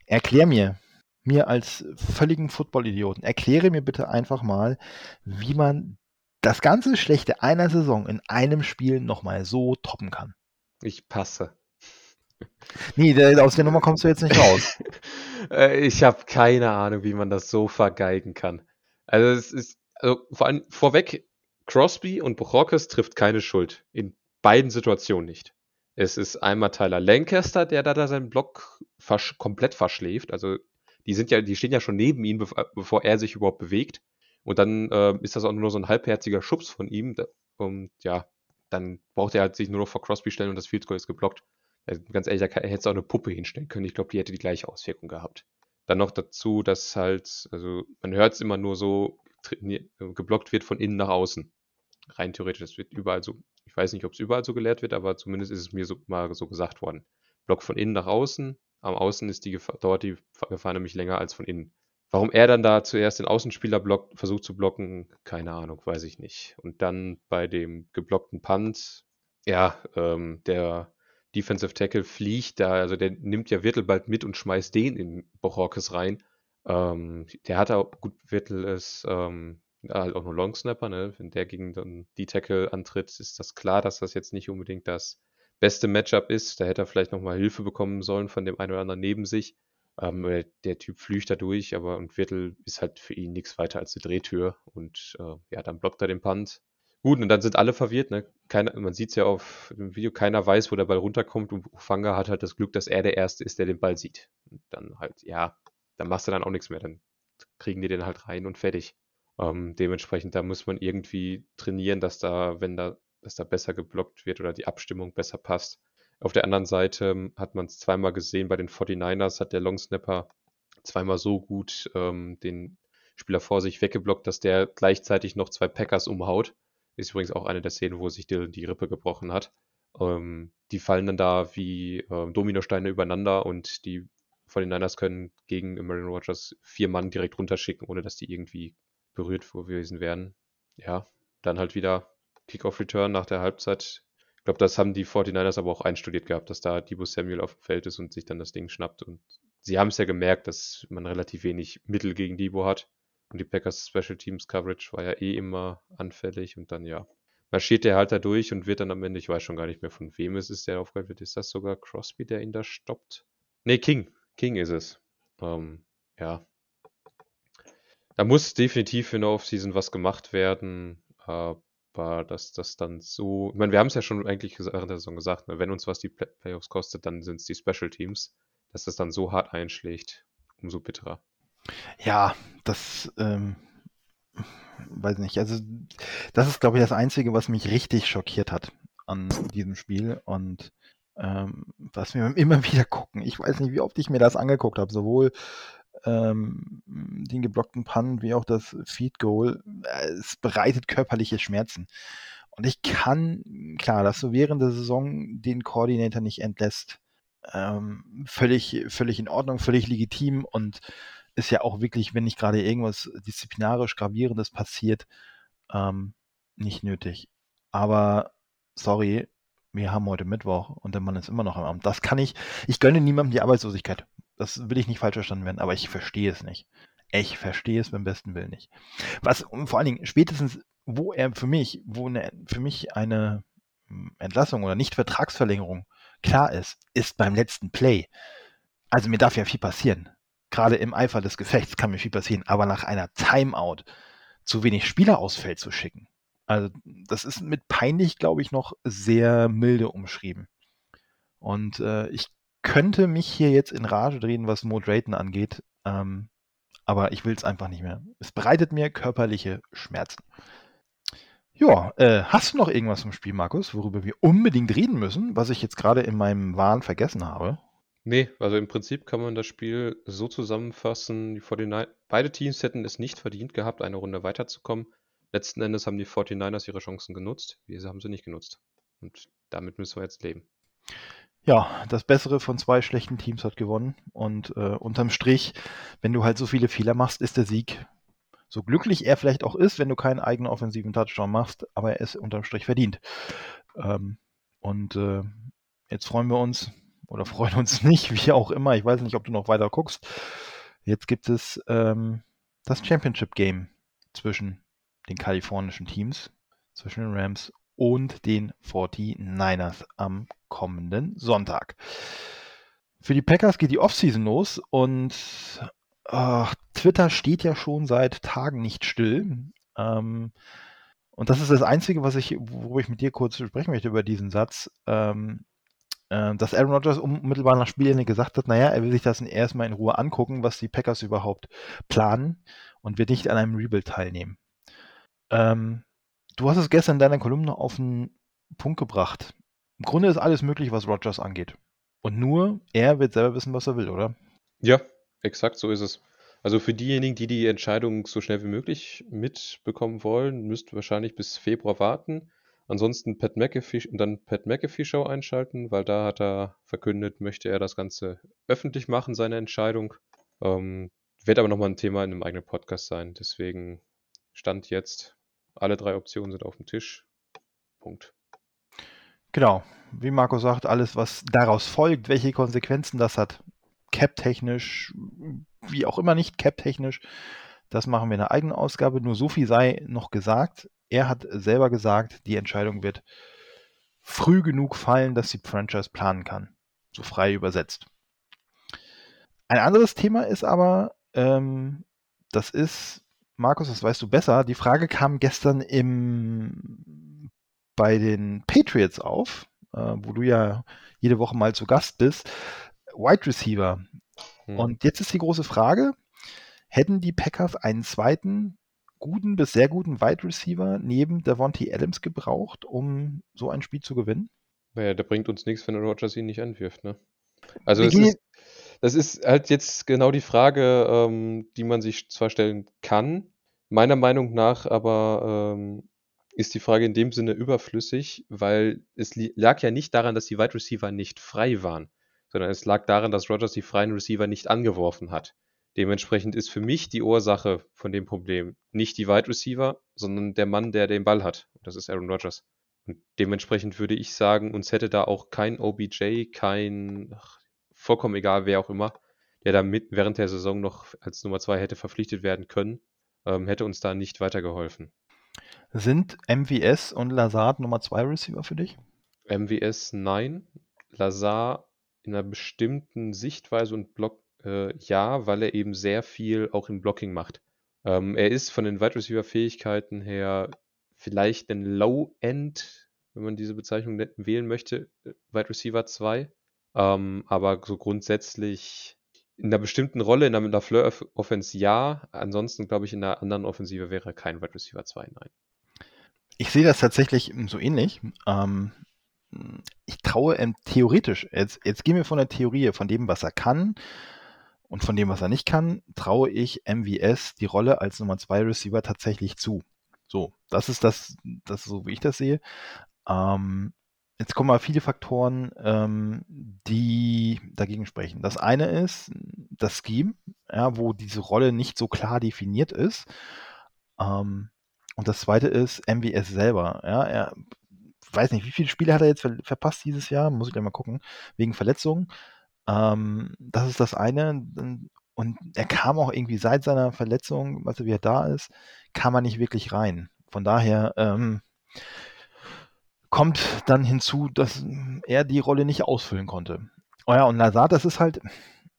S1: Erklär mir, mir als völligen Football-Idioten, erkläre mir bitte einfach mal, wie man das ganze Schlechte einer Saison in einem Spiel nochmal so toppen kann.
S2: Ich passe.
S1: Nee, aus der Nummer kommst du jetzt nicht raus.
S2: Äh, ich habe keine Ahnung, wie man das so vergeigen kann. Also es ist, also vor allem vorweg, Crosby und Brockes trifft keine Schuld. In beiden Situationen nicht. Es ist einmal Tyler Lancaster, der da, da seinen Block versch komplett verschläft. Also die sind ja, die stehen ja schon neben ihm, bevor er sich überhaupt bewegt. Und dann äh, ist das auch nur so ein halbherziger Schubs von ihm. Und ja, dann braucht er halt sich nur noch vor Crosby stellen und das Field Goal ist geblockt. Also ganz ehrlich, er hätte auch eine Puppe hinstellen können. Ich glaube, die hätte die gleiche Auswirkung gehabt. Dann noch dazu, dass halt, also man hört es immer nur so, geblockt wird von innen nach außen. Rein theoretisch, das wird überall so, ich weiß nicht, ob es überall so gelehrt wird, aber zumindest ist es mir so, mal so gesagt worden. Block von innen nach außen, am Außen ist die Gefahr, dauert die Gefahr nämlich länger als von innen. Warum er dann da zuerst den Außenspieler blockt, versucht zu blocken, keine Ahnung, weiß ich nicht. Und dann bei dem geblockten Punt, ja, ähm, der Defensive Tackle fliegt da, also der nimmt ja Wirtel bald mit und schmeißt den in Bochorkes rein. Ähm, der hat auch, gut, Wirtel ist ähm, halt auch nur Long Snapper, ne? Wenn der gegen dann die Tackle antritt, ist das klar, dass das jetzt nicht unbedingt das beste Matchup ist. Da hätte er vielleicht nochmal Hilfe bekommen sollen von dem einen oder anderen neben sich. Ähm, der, der, Typ flücht da durch, aber und Wirtel ist halt für ihn nichts weiter als eine Drehtür. Und äh, ja, dann blockt er den Punt. Gut, und dann sind alle verwirrt, ne? Keiner, man sieht es ja auf dem Video, keiner weiß, wo der Ball runterkommt und Ufanga hat halt das Glück, dass er der Erste ist, der den Ball sieht. Und dann halt, ja, dann machst du dann auch nichts mehr. Dann kriegen die den halt rein und fertig. Ähm, dementsprechend, da muss man irgendwie trainieren, dass da, wenn da, dass da besser geblockt wird oder die Abstimmung besser passt. Auf der anderen Seite ähm, hat man es zweimal gesehen, bei den 49ers hat der Long Snapper zweimal so gut ähm, den Spieler vor sich weggeblockt, dass der gleichzeitig noch zwei Packers umhaut. Ist übrigens auch eine der Szenen, wo sich Dylan die Rippe gebrochen hat. Ähm, die fallen dann da wie äh, Dominosteine übereinander und die 49ers können gegen Marion Rogers vier Mann direkt runterschicken, ohne dass die irgendwie berührt gewesen wären. Ja, dann halt wieder Kickoff-Return nach der Halbzeit. Ich glaube, das haben die 49ers aber auch einstudiert gehabt, dass da Debo Samuel auf dem Feld ist und sich dann das Ding schnappt. Und sie haben es ja gemerkt, dass man relativ wenig Mittel gegen Debo hat. Und die Packers Special Teams Coverage war ja eh immer anfällig und dann ja, marschiert der halt da durch und wird dann am Ende, ich weiß schon gar nicht mehr von wem es ist, der aufgehört wird. Ist das sogar Crosby, der ihn da stoppt? Nee, King. King ist es. Ähm, ja. Da muss definitiv in der Offseason was gemacht werden, aber dass das dann so, ich meine, wir haben es ja schon eigentlich während der Saison gesagt, ne, wenn uns was die Playoffs kostet, dann sind es die Special Teams, dass das dann so hart einschlägt, umso bitterer.
S1: Ja, das, ähm, weiß nicht. Also, das ist, glaube ich, das Einzige, was mich richtig schockiert hat an diesem Spiel und ähm, was wir immer wieder gucken. Ich weiß nicht, wie oft ich mir das angeguckt habe, sowohl ähm, den geblockten Punt wie auch das Feed Goal. Es bereitet körperliche Schmerzen. Und ich kann, klar, dass du während der Saison den Koordinator nicht entlässt, ähm, völlig, völlig in Ordnung, völlig legitim und ist ja auch wirklich, wenn nicht gerade irgendwas disziplinarisch Gravierendes passiert, ähm, nicht nötig. Aber sorry, wir haben heute Mittwoch und der Mann ist immer noch am Amt. Das kann ich, ich gönne niemandem die Arbeitslosigkeit. Das will ich nicht falsch verstanden werden, aber ich verstehe es nicht. Ich verstehe es beim besten Willen nicht. Was vor allen Dingen spätestens, wo er für mich, wo eine, für mich eine hm, Entlassung oder Nicht-Vertragsverlängerung klar ist, ist beim letzten Play. Also mir darf ja viel passieren gerade im Eifer des Gefechts kann mir viel passieren, aber nach einer Timeout zu wenig Spieler ausfällt zu schicken. Also das ist mit peinlich, glaube ich, noch sehr milde umschrieben. Und äh, ich könnte mich hier jetzt in Rage drehen, was Mo Drayton angeht, ähm, aber ich will es einfach nicht mehr. Es bereitet mir körperliche Schmerzen. Ja, äh, hast du noch irgendwas zum Spiel, Markus, worüber wir unbedingt reden müssen, was ich jetzt gerade in meinem Wahn vergessen habe?
S2: Nee, also im Prinzip kann man das Spiel so zusammenfassen, die 49 beide Teams hätten es nicht verdient gehabt, eine Runde weiterzukommen. Letzten Endes haben die 49ers ihre Chancen genutzt, wir haben sie nicht genutzt. Und damit müssen wir jetzt leben.
S1: Ja, das Bessere von zwei schlechten Teams hat gewonnen. Und äh, unterm Strich, wenn du halt so viele Fehler machst, ist der Sieg so glücklich er vielleicht auch ist, wenn du keinen eigenen offensiven Touchdown machst, aber er ist unterm Strich verdient. Ähm, und äh, jetzt freuen wir uns oder freuen uns nicht, wie auch immer. Ich weiß nicht, ob du noch weiter guckst. Jetzt gibt es ähm, das Championship Game zwischen den kalifornischen Teams, zwischen den Rams und den 49ers am kommenden Sonntag. Für die Packers geht die Offseason los und Ach, Twitter steht ja schon seit Tagen nicht still. Ähm, und das ist das Einzige, was ich, worüber ich mit dir kurz sprechen möchte über diesen Satz, ähm, äh, dass Aaron Rodgers unmittelbar nach Spielende gesagt hat, naja, er will sich das erstmal in Ruhe angucken, was die Packers überhaupt planen und wird nicht an einem Rebuild teilnehmen. Ähm, du hast es gestern in deiner Kolumne auf den Punkt gebracht. Im Grunde ist alles möglich, was Rodgers angeht. Und nur er wird selber wissen, was er will, oder?
S2: Ja, Exakt so ist es. Also für diejenigen, die die Entscheidung so schnell wie möglich mitbekommen wollen, müsst wahrscheinlich bis Februar warten. Ansonsten Pat McAfee und dann Pat McAfee Show einschalten, weil da hat er verkündet, möchte er das Ganze öffentlich machen, seine Entscheidung. Ähm, wird aber nochmal ein Thema in einem eigenen Podcast sein. Deswegen Stand jetzt, alle drei Optionen sind auf dem Tisch. Punkt.
S1: Genau, wie Marco sagt, alles, was daraus folgt, welche Konsequenzen das hat, cap-technisch, wie auch immer nicht cap-technisch. Das machen wir in einer eigenen Ausgabe. Nur so viel sei noch gesagt. Er hat selber gesagt, die Entscheidung wird früh genug fallen, dass die Franchise planen kann. So frei übersetzt. Ein anderes Thema ist aber, ähm, das ist, Markus, das weißt du besser, die Frage kam gestern im, bei den Patriots auf, äh, wo du ja jede Woche mal zu Gast bist. Wide Receiver. Hm. Und jetzt ist die große Frage, hätten die Packers einen zweiten guten bis sehr guten Wide Receiver neben Davonte Adams gebraucht, um so ein Spiel zu gewinnen?
S2: Naja, der bringt uns nichts, wenn Rogers ihn nicht anwirft, ne? Also es ist, das ist halt jetzt genau die Frage, ähm, die man sich zwar stellen kann, meiner Meinung nach aber ähm, ist die Frage in dem Sinne überflüssig, weil es lag ja nicht daran, dass die Wide Receiver nicht frei waren sondern es lag daran, dass Rogers die freien Receiver nicht angeworfen hat. Dementsprechend ist für mich die Ursache von dem Problem nicht die Wide Receiver, sondern der Mann, der den Ball hat. Das ist Aaron Rodgers. Und dementsprechend würde ich sagen, uns hätte da auch kein OBJ, kein, ach, vollkommen egal, wer auch immer, der da mit während der Saison noch als Nummer zwei hätte verpflichtet werden können, ähm, hätte uns da nicht weitergeholfen.
S1: Sind MVS und Lazard Nummer zwei Receiver für dich?
S2: MVS nein. Lazard in einer bestimmten Sichtweise und Block äh, ja, weil er eben sehr viel auch im Blocking macht. Ähm, er ist von den Wide Receiver Fähigkeiten her vielleicht ein Low End, wenn man diese Bezeichnung wählen möchte, äh, Wide Receiver 2. Ähm, aber so grundsätzlich in einer bestimmten Rolle, in einer Fleur Offense ja. Ansonsten glaube ich, in einer anderen Offensive wäre kein Wide Receiver 2, nein.
S1: Ich sehe das tatsächlich so ähnlich. Ähm, ich traue ähm, theoretisch, jetzt, jetzt gehen wir von der Theorie, von dem, was er kann und von dem, was er nicht kann, traue ich MVS die Rolle als Nummer 2 Receiver tatsächlich zu. So, das ist das, das ist so wie ich das sehe. Ähm, jetzt kommen mal viele Faktoren, ähm, die dagegen sprechen. Das eine ist das Scheme, ja, wo diese Rolle nicht so klar definiert ist. Ähm, und das zweite ist MVS selber. Ja, er weiß nicht, wie viele Spiele hat er jetzt ver verpasst dieses Jahr? Muss ich gleich mal gucken, wegen Verletzungen. Ähm, das ist das eine. Und er kam auch irgendwie seit seiner Verletzung, also wie er da ist, kam er nicht wirklich rein. Von daher ähm, kommt dann hinzu, dass er die Rolle nicht ausfüllen konnte. Oh ja, und Lazard, das ist halt,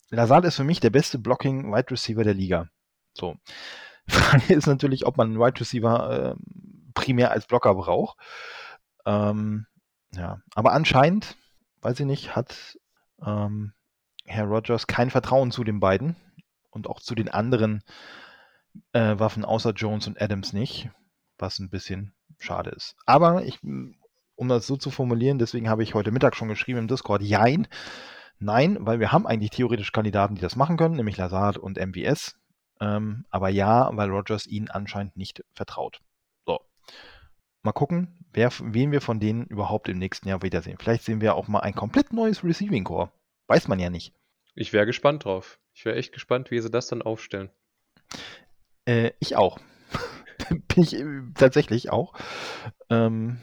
S1: Lazard ist für mich der beste Blocking Wide Receiver der Liga. So. Frage ist natürlich, ob man einen Wide Receiver äh, primär als Blocker braucht. Ähm, ja, aber anscheinend, weiß ich nicht, hat ähm, Herr Rogers kein Vertrauen zu den beiden und auch zu den anderen äh, Waffen außer Jones und Adams nicht, was ein bisschen schade ist. Aber ich, um das so zu formulieren, deswegen habe ich heute Mittag schon geschrieben im Discord, jein. Nein, weil wir haben eigentlich theoretisch Kandidaten, die das machen können, nämlich Lazard und MVS. Ähm, aber ja, weil Rogers ihnen anscheinend nicht vertraut. So. Mal gucken, wer, wen wir von denen überhaupt im nächsten Jahr wiedersehen. Vielleicht sehen wir auch mal ein komplett neues Receiving Core. Weiß man ja nicht.
S2: Ich wäre gespannt drauf. Ich wäre echt gespannt, wie sie das dann aufstellen.
S1: Äh, ich auch. Bin ich äh, tatsächlich auch. Ähm,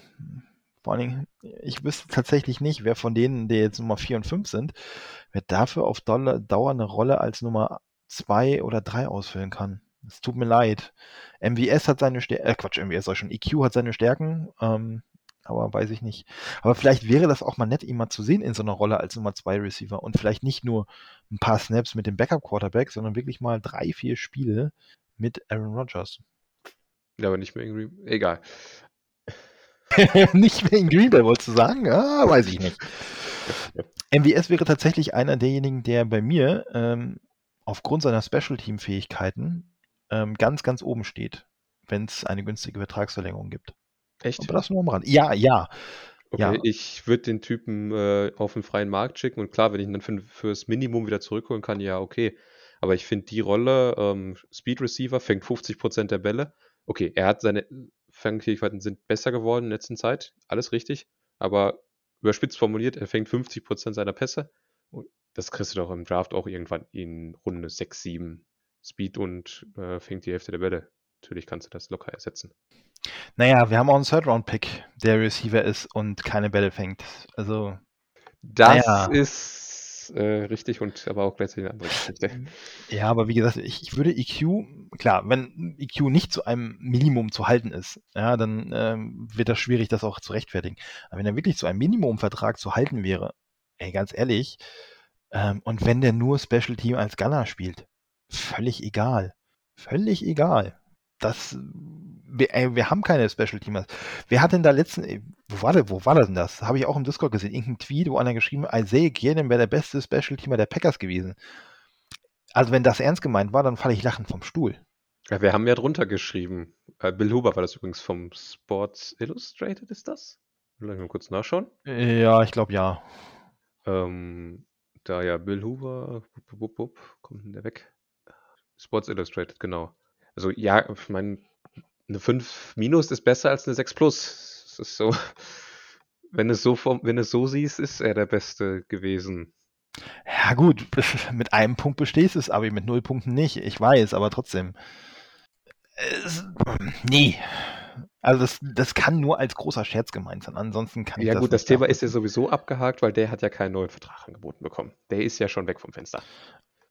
S1: vor allen Dingen, ich wüsste tatsächlich nicht, wer von denen, die jetzt Nummer 4 und 5 sind, wer dafür auf Dauer eine Rolle als Nummer 2 oder 3 ausfüllen kann. Es tut mir leid. MWS hat seine Stärken, äh, Quatsch, MWS sag schon, EQ hat seine Stärken, ähm, aber weiß ich nicht. Aber vielleicht wäre das auch mal nett, ihn mal zu sehen in so einer Rolle als Nummer 2 Receiver und vielleicht nicht nur ein paar Snaps mit dem Backup Quarterback, sondern wirklich mal drei, vier Spiele mit Aaron Rodgers.
S2: Ja, aber nicht mehr irgendwie, egal.
S1: nicht wegen Green Bay, wolltest du sagen? Ah, weiß ich nicht. MWS wäre tatsächlich einer derjenigen, der bei mir ähm, aufgrund seiner Special-Team-Fähigkeiten ähm, ganz, ganz oben steht, wenn es eine günstige Vertragsverlängerung gibt.
S2: Echt?
S1: Aber das nur am Rand. Ja, ja.
S2: Okay,
S1: Ja.
S2: ich würde den Typen äh, auf den freien Markt schicken und klar, wenn ich ihn dann für, fürs Minimum wieder zurückholen kann, ja, okay. Aber ich finde die Rolle, ähm, Speed Receiver, fängt 50% der Bälle. Okay, er hat seine Fangfähigkeiten sind besser geworden in der letzten Zeit, alles richtig. Aber überspitzt formuliert, er fängt 50% seiner Pässe. Und das kriegst du doch im Draft auch irgendwann in Runde 6, 7 Speed und äh, fängt die Hälfte der Bälle. Natürlich kannst du das locker ersetzen.
S1: Naja, wir haben auch einen Third-Round-Pick, der Receiver ist und keine Bälle fängt. Also,
S2: Das
S1: Naja.
S2: ist äh, richtig und aber auch gleichzeitig eine andere Geschichte.
S1: ja, aber wie gesagt, ich, ich würde EQ, klar, wenn EQ nicht zu einem Minimum zu halten ist, ja, dann ähm, wird das schwierig, das auch zu rechtfertigen. Aber wenn er wirklich zu einem Minimumvertrag zu halten wäre, ey, ganz ehrlich, ähm, und wenn der nur Special Team als Gunner spielt, völlig egal. Völlig egal. Das, wir, ey, wir haben keine Special Teamers. Wer hat denn da letzten, ey, wo war, der, wo war denn das? Habe ich auch im Discord gesehen. Irgendein Tweet, wo einer geschrieben hat, Isaiah Gierden wäre der beste Special Teamer der Packers gewesen. Also wenn das ernst gemeint war, dann falle ich lachend vom Stuhl.
S2: Ja, wir haben ja drunter geschrieben. Äh, Bill Huber war das übrigens vom Sports Illustrated, ist das? Mich mal kurz nachschauen.
S1: Ja, ich glaube ja.
S2: Ähm, da ja Bill Hoover, wupp, wupp, wupp, kommt denn der weg? Sports Illustrated, genau. Also ja, ich meine, eine 5 minus ist besser als eine 6 plus. Das ist so, wenn es so vom, wenn es so siehst, ist er der Beste gewesen.
S1: Ja gut, mit einem Punkt bestehst du es, aber mit null Punkten nicht. Ich weiß, aber trotzdem. Es, nee. Also das, das kann nur als großer Scherz gemeint sein. Ansonsten kann ich
S2: Ja
S1: das
S2: gut, das
S1: nicht
S2: Thema ist ja sowieso abgehakt, weil der hat ja keinen neuen Vertrag angeboten bekommen. Der ist ja schon weg vom Fenster.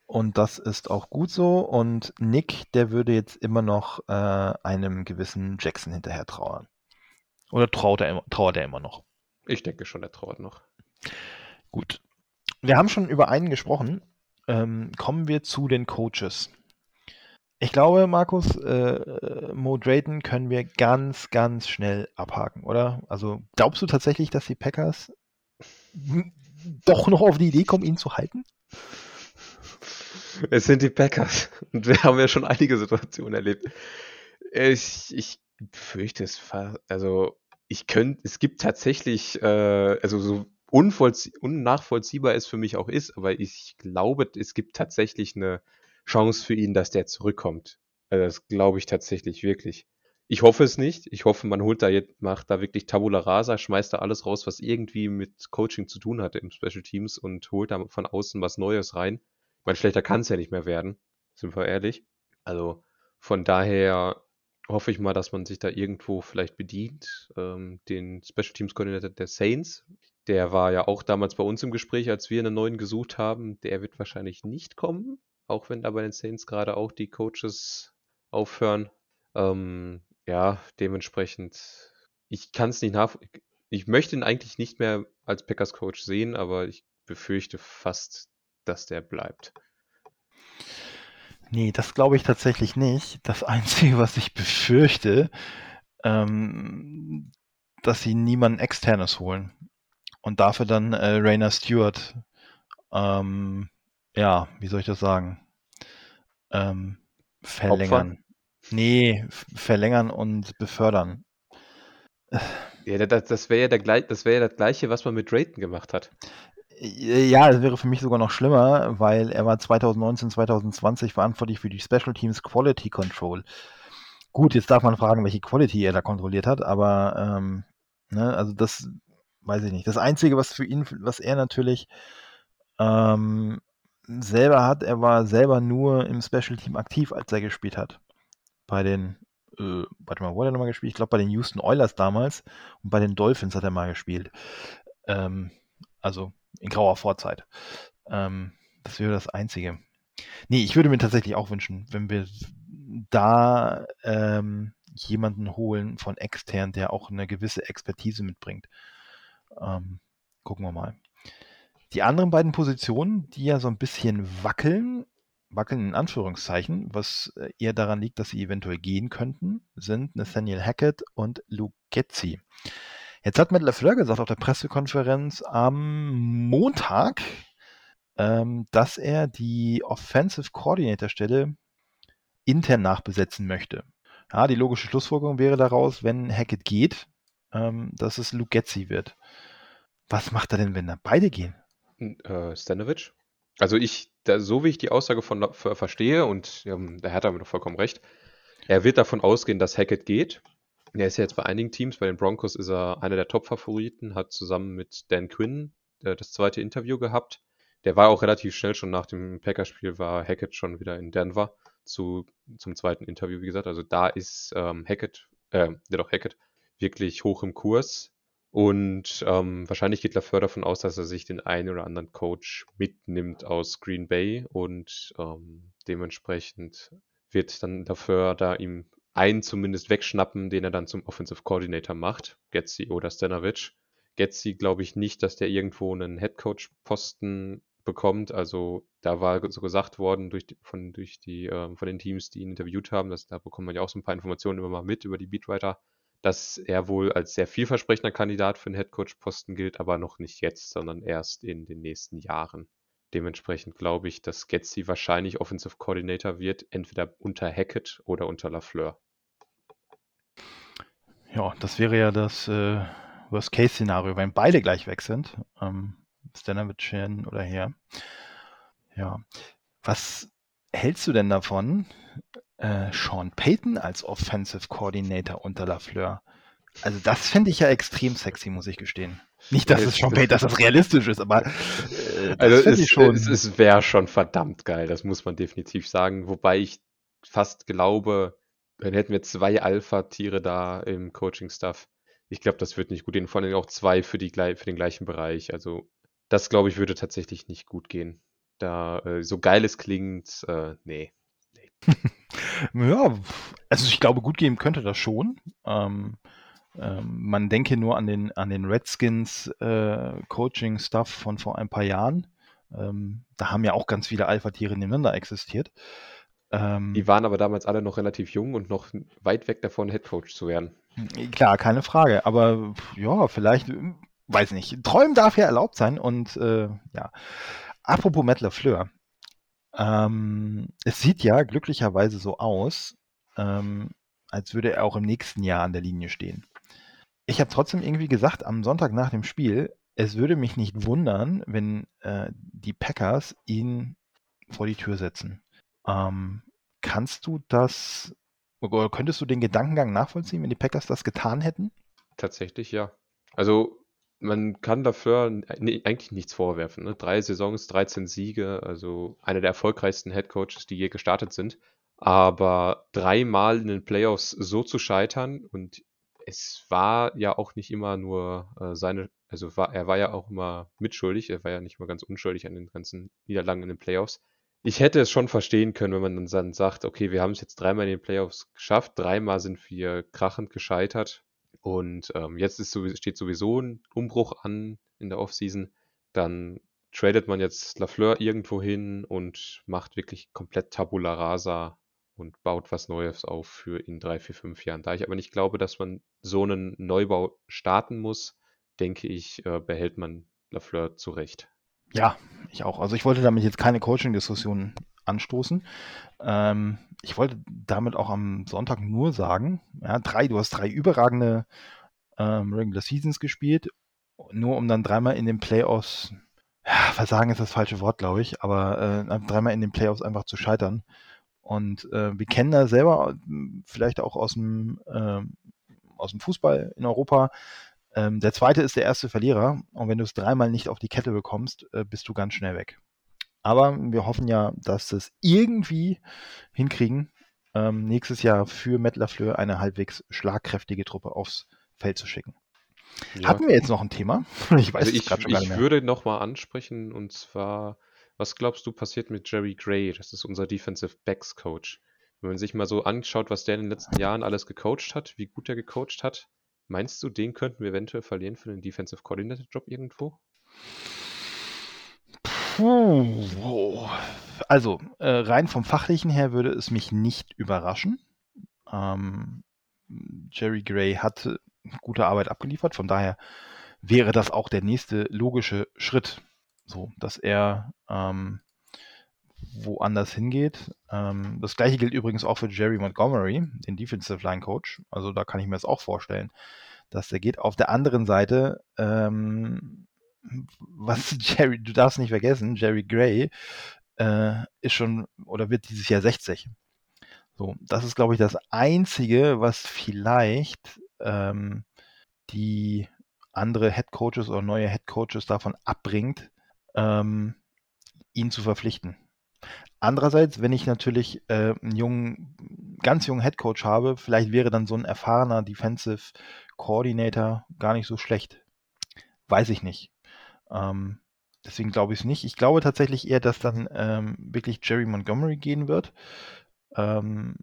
S1: Und das ist auch gut so. Und Nick, der würde jetzt immer noch äh, einem gewissen Jackson hinterher trauern. Oder traut er, immer- trauert er immer noch?
S2: Ich denke schon, der trauert noch.
S1: Gut. Wir haben schon über einen gesprochen. Ähm, kommen wir zu den Coaches. Ich glaube, Markus, äh, Mo Drayton können wir ganz, ganz schnell abhaken, oder? Also glaubst du tatsächlich, dass die Packers doch noch auf die Idee kommen, ihn zu halten?
S2: Es sind die Packers. Und wir haben ja schon einige Situationen erlebt. Ich, ich fürchte es fa- Also, ich könnte, es gibt tatsächlich, äh, also so unnachvollziehbar es für mich auch ist, aber ich glaube, es gibt tatsächlich eine Chance für ihn, dass der zurückkommt. Also das glaube ich tatsächlich wirklich. Ich hoffe es nicht. Ich hoffe, man holt da jetzt, macht da wirklich Tabula Rasa, schmeißt da alles raus, was irgendwie mit Coaching zu tun hatte im Special Teams und holt da von außen was Neues rein. Meine, schlechter kann es ja nicht mehr werden, sind wir ehrlich. Also von daher hoffe ich mal, dass man sich da irgendwo vielleicht bedient. Ähm, den Special Teams Koordinator der Saints, der war ja auch damals bei uns im Gespräch, als wir einen neuen gesucht haben. Der wird wahrscheinlich nicht kommen, auch wenn da bei den Saints gerade auch die Coaches aufhören. Ähm, ja, dementsprechend, ich kann es nicht nach. Ich möchte ihn eigentlich nicht mehr als Packers Coach sehen, aber ich befürchte fast, dass der bleibt.
S1: Nee, das glaube ich tatsächlich nicht. Das Einzige, was ich befürchte, ähm, dass sie niemanden externes holen und dafür dann äh, Rainer Stewart, ähm, ja, wie soll ich das sagen, ähm, verlängern. Nee, f- verlängern und befördern.
S2: Ja, das, das wäre ja, der, wär ja das gleiche, was man mit Drayton gemacht hat.
S1: Ja, das wäre für mich sogar noch schlimmer, weil er war 2019, 2020 verantwortlich für die Special Teams Quality Control. Gut, jetzt darf man fragen, welche Quality er da kontrolliert hat, aber ähm, ne, also das weiß ich nicht. Das Einzige, was für ihn, was er natürlich ähm, selber hat, er war selber nur im Special Team aktiv, als er gespielt hat. Bei den, äh, warte mal, wo hat er nochmal gespielt? Ich glaube bei den Houston Oilers damals und bei den Dolphins hat er mal gespielt. Ähm, also in grauer Vorzeit. Ähm, das wäre das Einzige. Nee, ich würde mir tatsächlich auch wünschen, wenn wir da ähm, jemanden holen von extern, der auch eine gewisse Expertise mitbringt. Ähm, gucken wir mal. Die anderen beiden Positionen, die ja so ein bisschen wackeln, wackeln in Anführungszeichen, was äh, eher daran liegt, dass sie eventuell gehen könnten, sind Nathaniel Hackett und Luke Getzi. Jetzt hat Matt LaFleur gesagt auf der Pressekonferenz am Montag, ähm, dass er die Offensive Coordinator Stelle intern nachbesetzen möchte. Ja, die logische Schlussfolgerung wäre daraus, wenn Hackett geht, ähm, dass es Luke Getzi wird. Was macht er denn, wenn da beide gehen?
S2: Äh, Stanovic? Also ich, da, so wie ich die Aussage von verstehe, und ähm, der hat damit vollkommen recht, er wird davon ausgehen, dass Hackett geht. Er ist ja jetzt bei einigen Teams, bei den Broncos ist er einer der Top-Favoriten, hat zusammen mit Dan Quinn äh, das zweite Interview gehabt. Der war auch relativ schnell schon nach dem Packerspiel, war Hackett schon wieder in Denver zu, zum zweiten Interview, wie gesagt. Also da ist ähm, Hackett, äh, ja doch Hackett, wirklich hoch im Kurs. Und ähm, wahrscheinlich geht LaFleur davon aus, dass er sich den einen oder anderen Coach mitnimmt aus Green Bay und ähm, dementsprechend wird dann LaFleur da ihm einen zumindest wegschnappen, den er dann zum Offensive Coordinator macht, Getzi oder Stanovic. Getzi glaube ich nicht, dass der irgendwo einen Headcoach-Posten bekommt. Also da war so gesagt worden durch die, von, durch die, äh, von den Teams, die ihn interviewt haben, dass, da bekommt man ja auch so ein paar Informationen immer mal mit über die Beatwriter dass er wohl als sehr vielversprechender Kandidat für den Headcoach-Posten gilt, aber noch nicht jetzt, sondern erst in den nächsten Jahren. Dementsprechend glaube ich, dass Getzi wahrscheinlich Offensive Coordinator wird, entweder unter Hackett oder unter Lafleur.
S1: Ja, das wäre ja das äh, Worst-Case-Szenario, wenn beide gleich weg sind. Ähm, Stanovic hin oder her. Ja. Was hältst du denn davon, äh, Sean Payton als Offensive Coordinator unter Lafleur. Also das fände ich ja extrem sexy, muss ich gestehen. Nicht, dass es Sean Payton, dass das realistisch ist, aber
S2: äh, also es, schon... es, es wäre schon verdammt geil, das muss man definitiv sagen. Wobei ich fast glaube, dann hätten wir zwei Alpha-Tiere da im Coaching-Stuff. Ich glaube, das wird nicht gut gehen. Vor allem auch zwei für, die, für den gleichen Bereich. Also das, glaube ich, würde tatsächlich nicht gut gehen. Da äh, so geil es klingt, äh, nee.
S1: nee. Ja, also ich glaube, gut gehen könnte das schon. Ähm, ähm, man denke nur an den, an den Redskins äh, von vor ein paar Jahren. Ähm, da haben ja auch ganz viele Alpha-Tiere nebeneinander existiert.
S2: Ähm, Die waren aber damals alle noch relativ jung und noch weit weg davon, Headcoach zu werden.
S1: Klar, keine Frage. Aber ja, vielleicht, weiß nicht. Träumen darf ja erlaubt sein. Und äh, ja, apropos Matt LaFleur. Ähm, es sieht ja glücklicherweise so aus, ähm, als würde er auch im nächsten Jahr an der Linie stehen. Ich habe trotzdem irgendwie gesagt, am Sonntag nach dem Spiel, es würde mich nicht wundern, wenn äh, die Packers ihn vor die Tür setzen. Ähm, kannst du das, oder könntest du den Gedankengang nachvollziehen, wenn die Packers das getan hätten?
S2: Tatsächlich, ja. Also man kann dafür nee, eigentlich nichts vorwerfen. Ne? Drei Saisons, 13 Siege, also einer der erfolgreichsten Headcoaches, die je gestartet sind. Aber dreimal in den Playoffs so zu scheitern und es war ja auch nicht immer nur äh, seine, also war, er war ja auch immer mitschuldig, er war ja nicht mal ganz unschuldig an den ganzen Niederlagen in den Playoffs. Ich hätte es schon verstehen können, wenn man dann sagt, okay, wir haben es jetzt dreimal in den Playoffs geschafft, dreimal sind wir krachend gescheitert und ähm, jetzt ist, steht sowieso ein Umbruch an in der Offseason. Dann tradet man jetzt Lafleur irgendwo hin und macht wirklich komplett Tabula Rasa und baut was Neues auf für in drei, vier, fünf Jahren. Da ich aber nicht glaube, dass man so einen Neubau starten muss, denke ich, äh, behält man Lafleur zurecht.
S1: Ja, ich auch. Also ich wollte damit jetzt keine Coaching-Diskussion anstoßen. Ähm, ich wollte damit auch am Sonntag nur sagen, ja, drei, du hast drei überragende ähm, Regular Seasons gespielt, nur um dann dreimal in den Playoffs, ja, Versagen ist das falsche Wort, glaube ich, aber äh, dreimal in den Playoffs einfach zu scheitern. Und äh, wir kennen da selber vielleicht auch aus dem, äh, aus dem Fußball in Europa. Ähm, der zweite ist der erste Verlierer. Und wenn du es dreimal nicht auf die Kette bekommst, äh, bist du ganz schnell weg. Aber wir hoffen ja, dass es irgendwie hinkriegen, ähm, nächstes Jahr für Matt LaFleur eine halbwegs schlagkräftige Truppe aufs Feld zu schicken. Ja. Hatten wir jetzt noch ein Thema?
S2: Ich weiß also ich, schon gar nicht mehr. Ich würde nochmal ansprechen und zwar, was glaubst du passiert mit Jerry Gray? Das ist unser Defensive Backs Coach. Wenn man sich mal so anschaut, was der in den letzten Jahren alles gecoacht hat, wie gut er gecoacht hat, meinst du, den könnten wir eventuell verlieren für den Defensive Coordinator Job irgendwo?
S1: Puh. Also, äh, rein vom Fachlichen her würde es mich nicht überraschen. Ähm, Jerry Gray hat gute Arbeit abgeliefert, von daher wäre das auch der nächste logische Schritt, so dass er ähm, woanders hingeht. Ähm, das gleiche gilt übrigens auch für Jerry Montgomery, den Defensive Line Coach. Also da kann ich mir das auch vorstellen, dass der geht. Auf der anderen Seite, ähm, was Jerry, du darfst nicht vergessen, Jerry Gray äh, ist schon oder wird dieses Jahr 60. So, das ist, glaube ich, das Einzige, was vielleicht ähm, die andere Head Coaches oder neue Head Coaches davon abbringt, ähm, ihn zu verpflichten. Andererseits, wenn ich natürlich äh, einen jungen, ganz jungen Head Coach habe, vielleicht wäre dann so ein erfahrener Defensive Coordinator gar nicht so schlecht. Weiß ich nicht. Ähm, deswegen glaube ich es nicht. Ich glaube tatsächlich eher, dass dann ähm, wirklich Jerry Montgomery gehen wird. Ähm,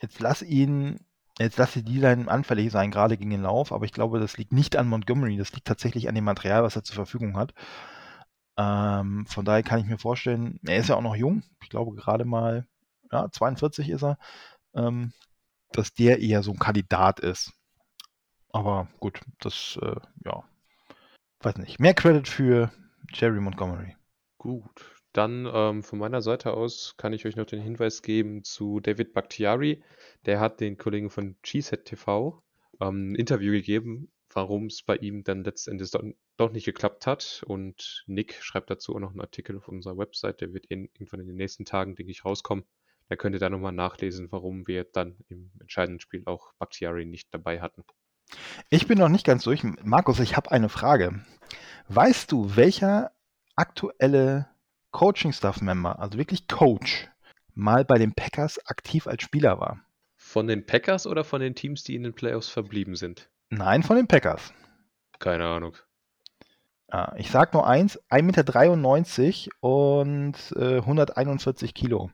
S1: jetzt lass ihn, jetzt lass die D-Line anfällig sein, gerade gegen den Lauf, aber ich glaube, das liegt nicht an Montgomery, das liegt tatsächlich an dem Material, was er zur Verfügung hat. Ähm, von daher kann ich mir vorstellen, er ist ja auch noch jung, ich glaube gerade mal, ja, 42 ist er, ähm, dass der eher so ein Kandidat ist. Aber gut, das, äh, ja, weiß nicht. Mehr Credit für Jerry Montgomery.
S2: Gut, dann ähm, von meiner Seite aus kann ich euch noch den Hinweis geben zu David Bakhtiari. Der hat den Kollegen von Cheesehead TV ähm, ein Interview gegeben, warum es bei ihm dann letztendlich doch, nicht geklappt hat. Und Nick schreibt dazu auch noch einen Artikel auf unserer Website. Der wird in, irgendwann in den nächsten Tagen, denke ich, rauskommen. Da könnt ihr da nochmal nachlesen, warum wir dann im entscheidenden Spiel auch Bakhtiari nicht dabei hatten.
S1: Ich bin noch nicht ganz durch. Markus, ich habe eine Frage. Weißt du, welcher aktuelle Coaching-Staff-Member, also wirklich Coach, mal bei den Packers aktiv als Spieler war.
S2: Von den Packers oder von den Teams, die in den Playoffs verblieben sind?
S1: Nein, von den Packers.
S2: Keine Ahnung.
S1: Ah, ich sag nur eins, 1,93 Meter und äh, 141 Kilo.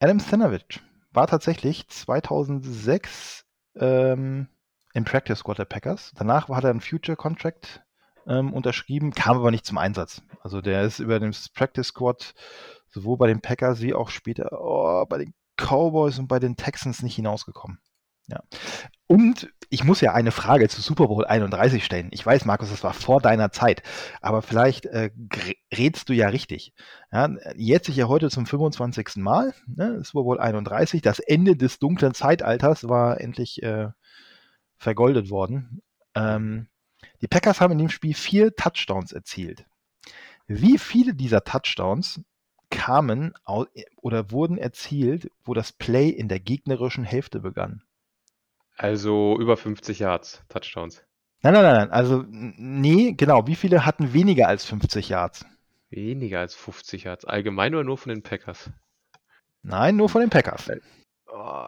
S1: Adam Stanovich war tatsächlich 2006 ähm, im Practice Squad der Packers. Danach hat er einen Future Contract ähm, unterschrieben, kam aber nicht zum Einsatz. Also der ist über den Practice Squad sowohl bei den Packers wie auch später oh, bei den Cowboys und bei den Texans nicht hinausgekommen. Ja. Und ich muss ja eine Frage zu Super Bowl 31 stellen. Ich weiß, Markus, das war vor deiner Zeit, aber vielleicht äh, rätst du ja richtig. Ja, jetzt sich ja heute zum 25. Mal, ne, Super Bowl 31, das Ende des dunklen Zeitalters war endlich äh, vergoldet worden. Ähm, die Packers haben in dem Spiel vier Touchdowns erzielt. Wie viele dieser Touchdowns kamen oder wurden erzielt, wo das Play in der gegnerischen Hälfte begann?
S2: Also über 50 Yards Touchdowns.
S1: Nein, nein, nein, nein. Also, nee, genau. Wie viele hatten weniger als 50 Yards?
S2: Weniger als 50 Yards. Allgemein oder nur von den Packers?
S1: Nein, nur von den Packers.
S2: Oh,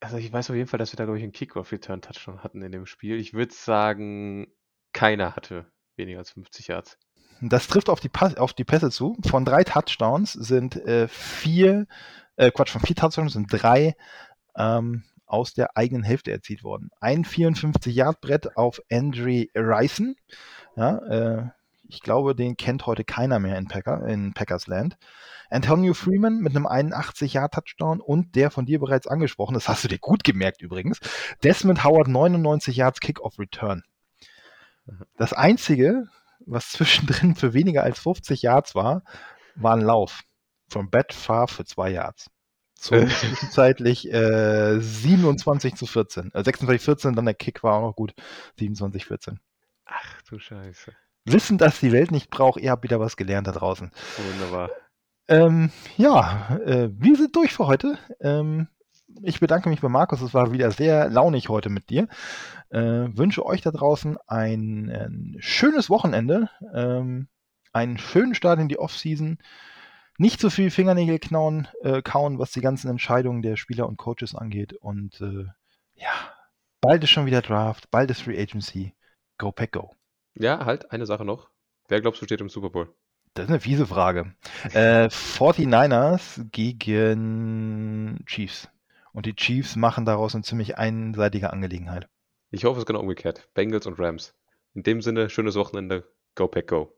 S2: also ich weiß auf jeden Fall, dass wir da, glaube ich, einen Kickoff-Return-Touchdown hatten in dem Spiel. Ich würde sagen, keiner hatte weniger als 50 Yards.
S1: Das trifft auf die, Pass auf die Pässe zu. Von drei Touchdowns sind äh, vier, äh, Quatsch, von vier Touchdowns sind drei ähm, aus der eigenen Hälfte erzielt worden. Ein 54-Yard-Brett auf Andre Rison. Ja, äh, ich glaube, den kennt heute keiner mehr in, Packer, in Packers Land. Antonio Freeman mit einem 81-Yard-Touchdown und der von dir bereits angesprochen, das hast du dir gut gemerkt übrigens, Desmond Howard 99 Yards Kickoff Return. Das Einzige, was zwischendrin für weniger als 50 Yards war, war ein Lauf von Bad Far für zwei Yards. Zu zwischenzeitlich äh, 27 zu 14. Äh, 26 14, dann der Kick war auch noch gut. 27 14.
S2: Ach du Scheiße.
S1: Wissen, dass die Welt nicht braucht, ihr habt wieder was gelernt da draußen.
S2: Wunderbar.
S1: Ähm, ja, äh, wir sind durch für heute. Ähm, ich bedanke mich bei Markus. Es war wieder sehr launig heute mit dir. Äh, wünsche euch da draußen ein, ein schönes Wochenende, ähm, einen schönen Start in die Offseason. Nicht zu viel Fingernägel knauen, äh, kauen, was die ganzen Entscheidungen der Spieler und Coaches angeht. Und äh, ja, bald ist schon wieder Draft, bald ist Free Agency. Go Pack Go.
S2: Ja, halt, eine Sache noch. Wer glaubst du steht im Super Bowl?
S1: Das ist eine fiese Frage. Äh, 49ers gegen Chiefs. Und die Chiefs machen daraus eine ziemlich einseitige Angelegenheit.
S2: Ich hoffe, es ist genau umgekehrt. Bengals und Rams. In dem Sinne, schönes Wochenende. Go Pack Go.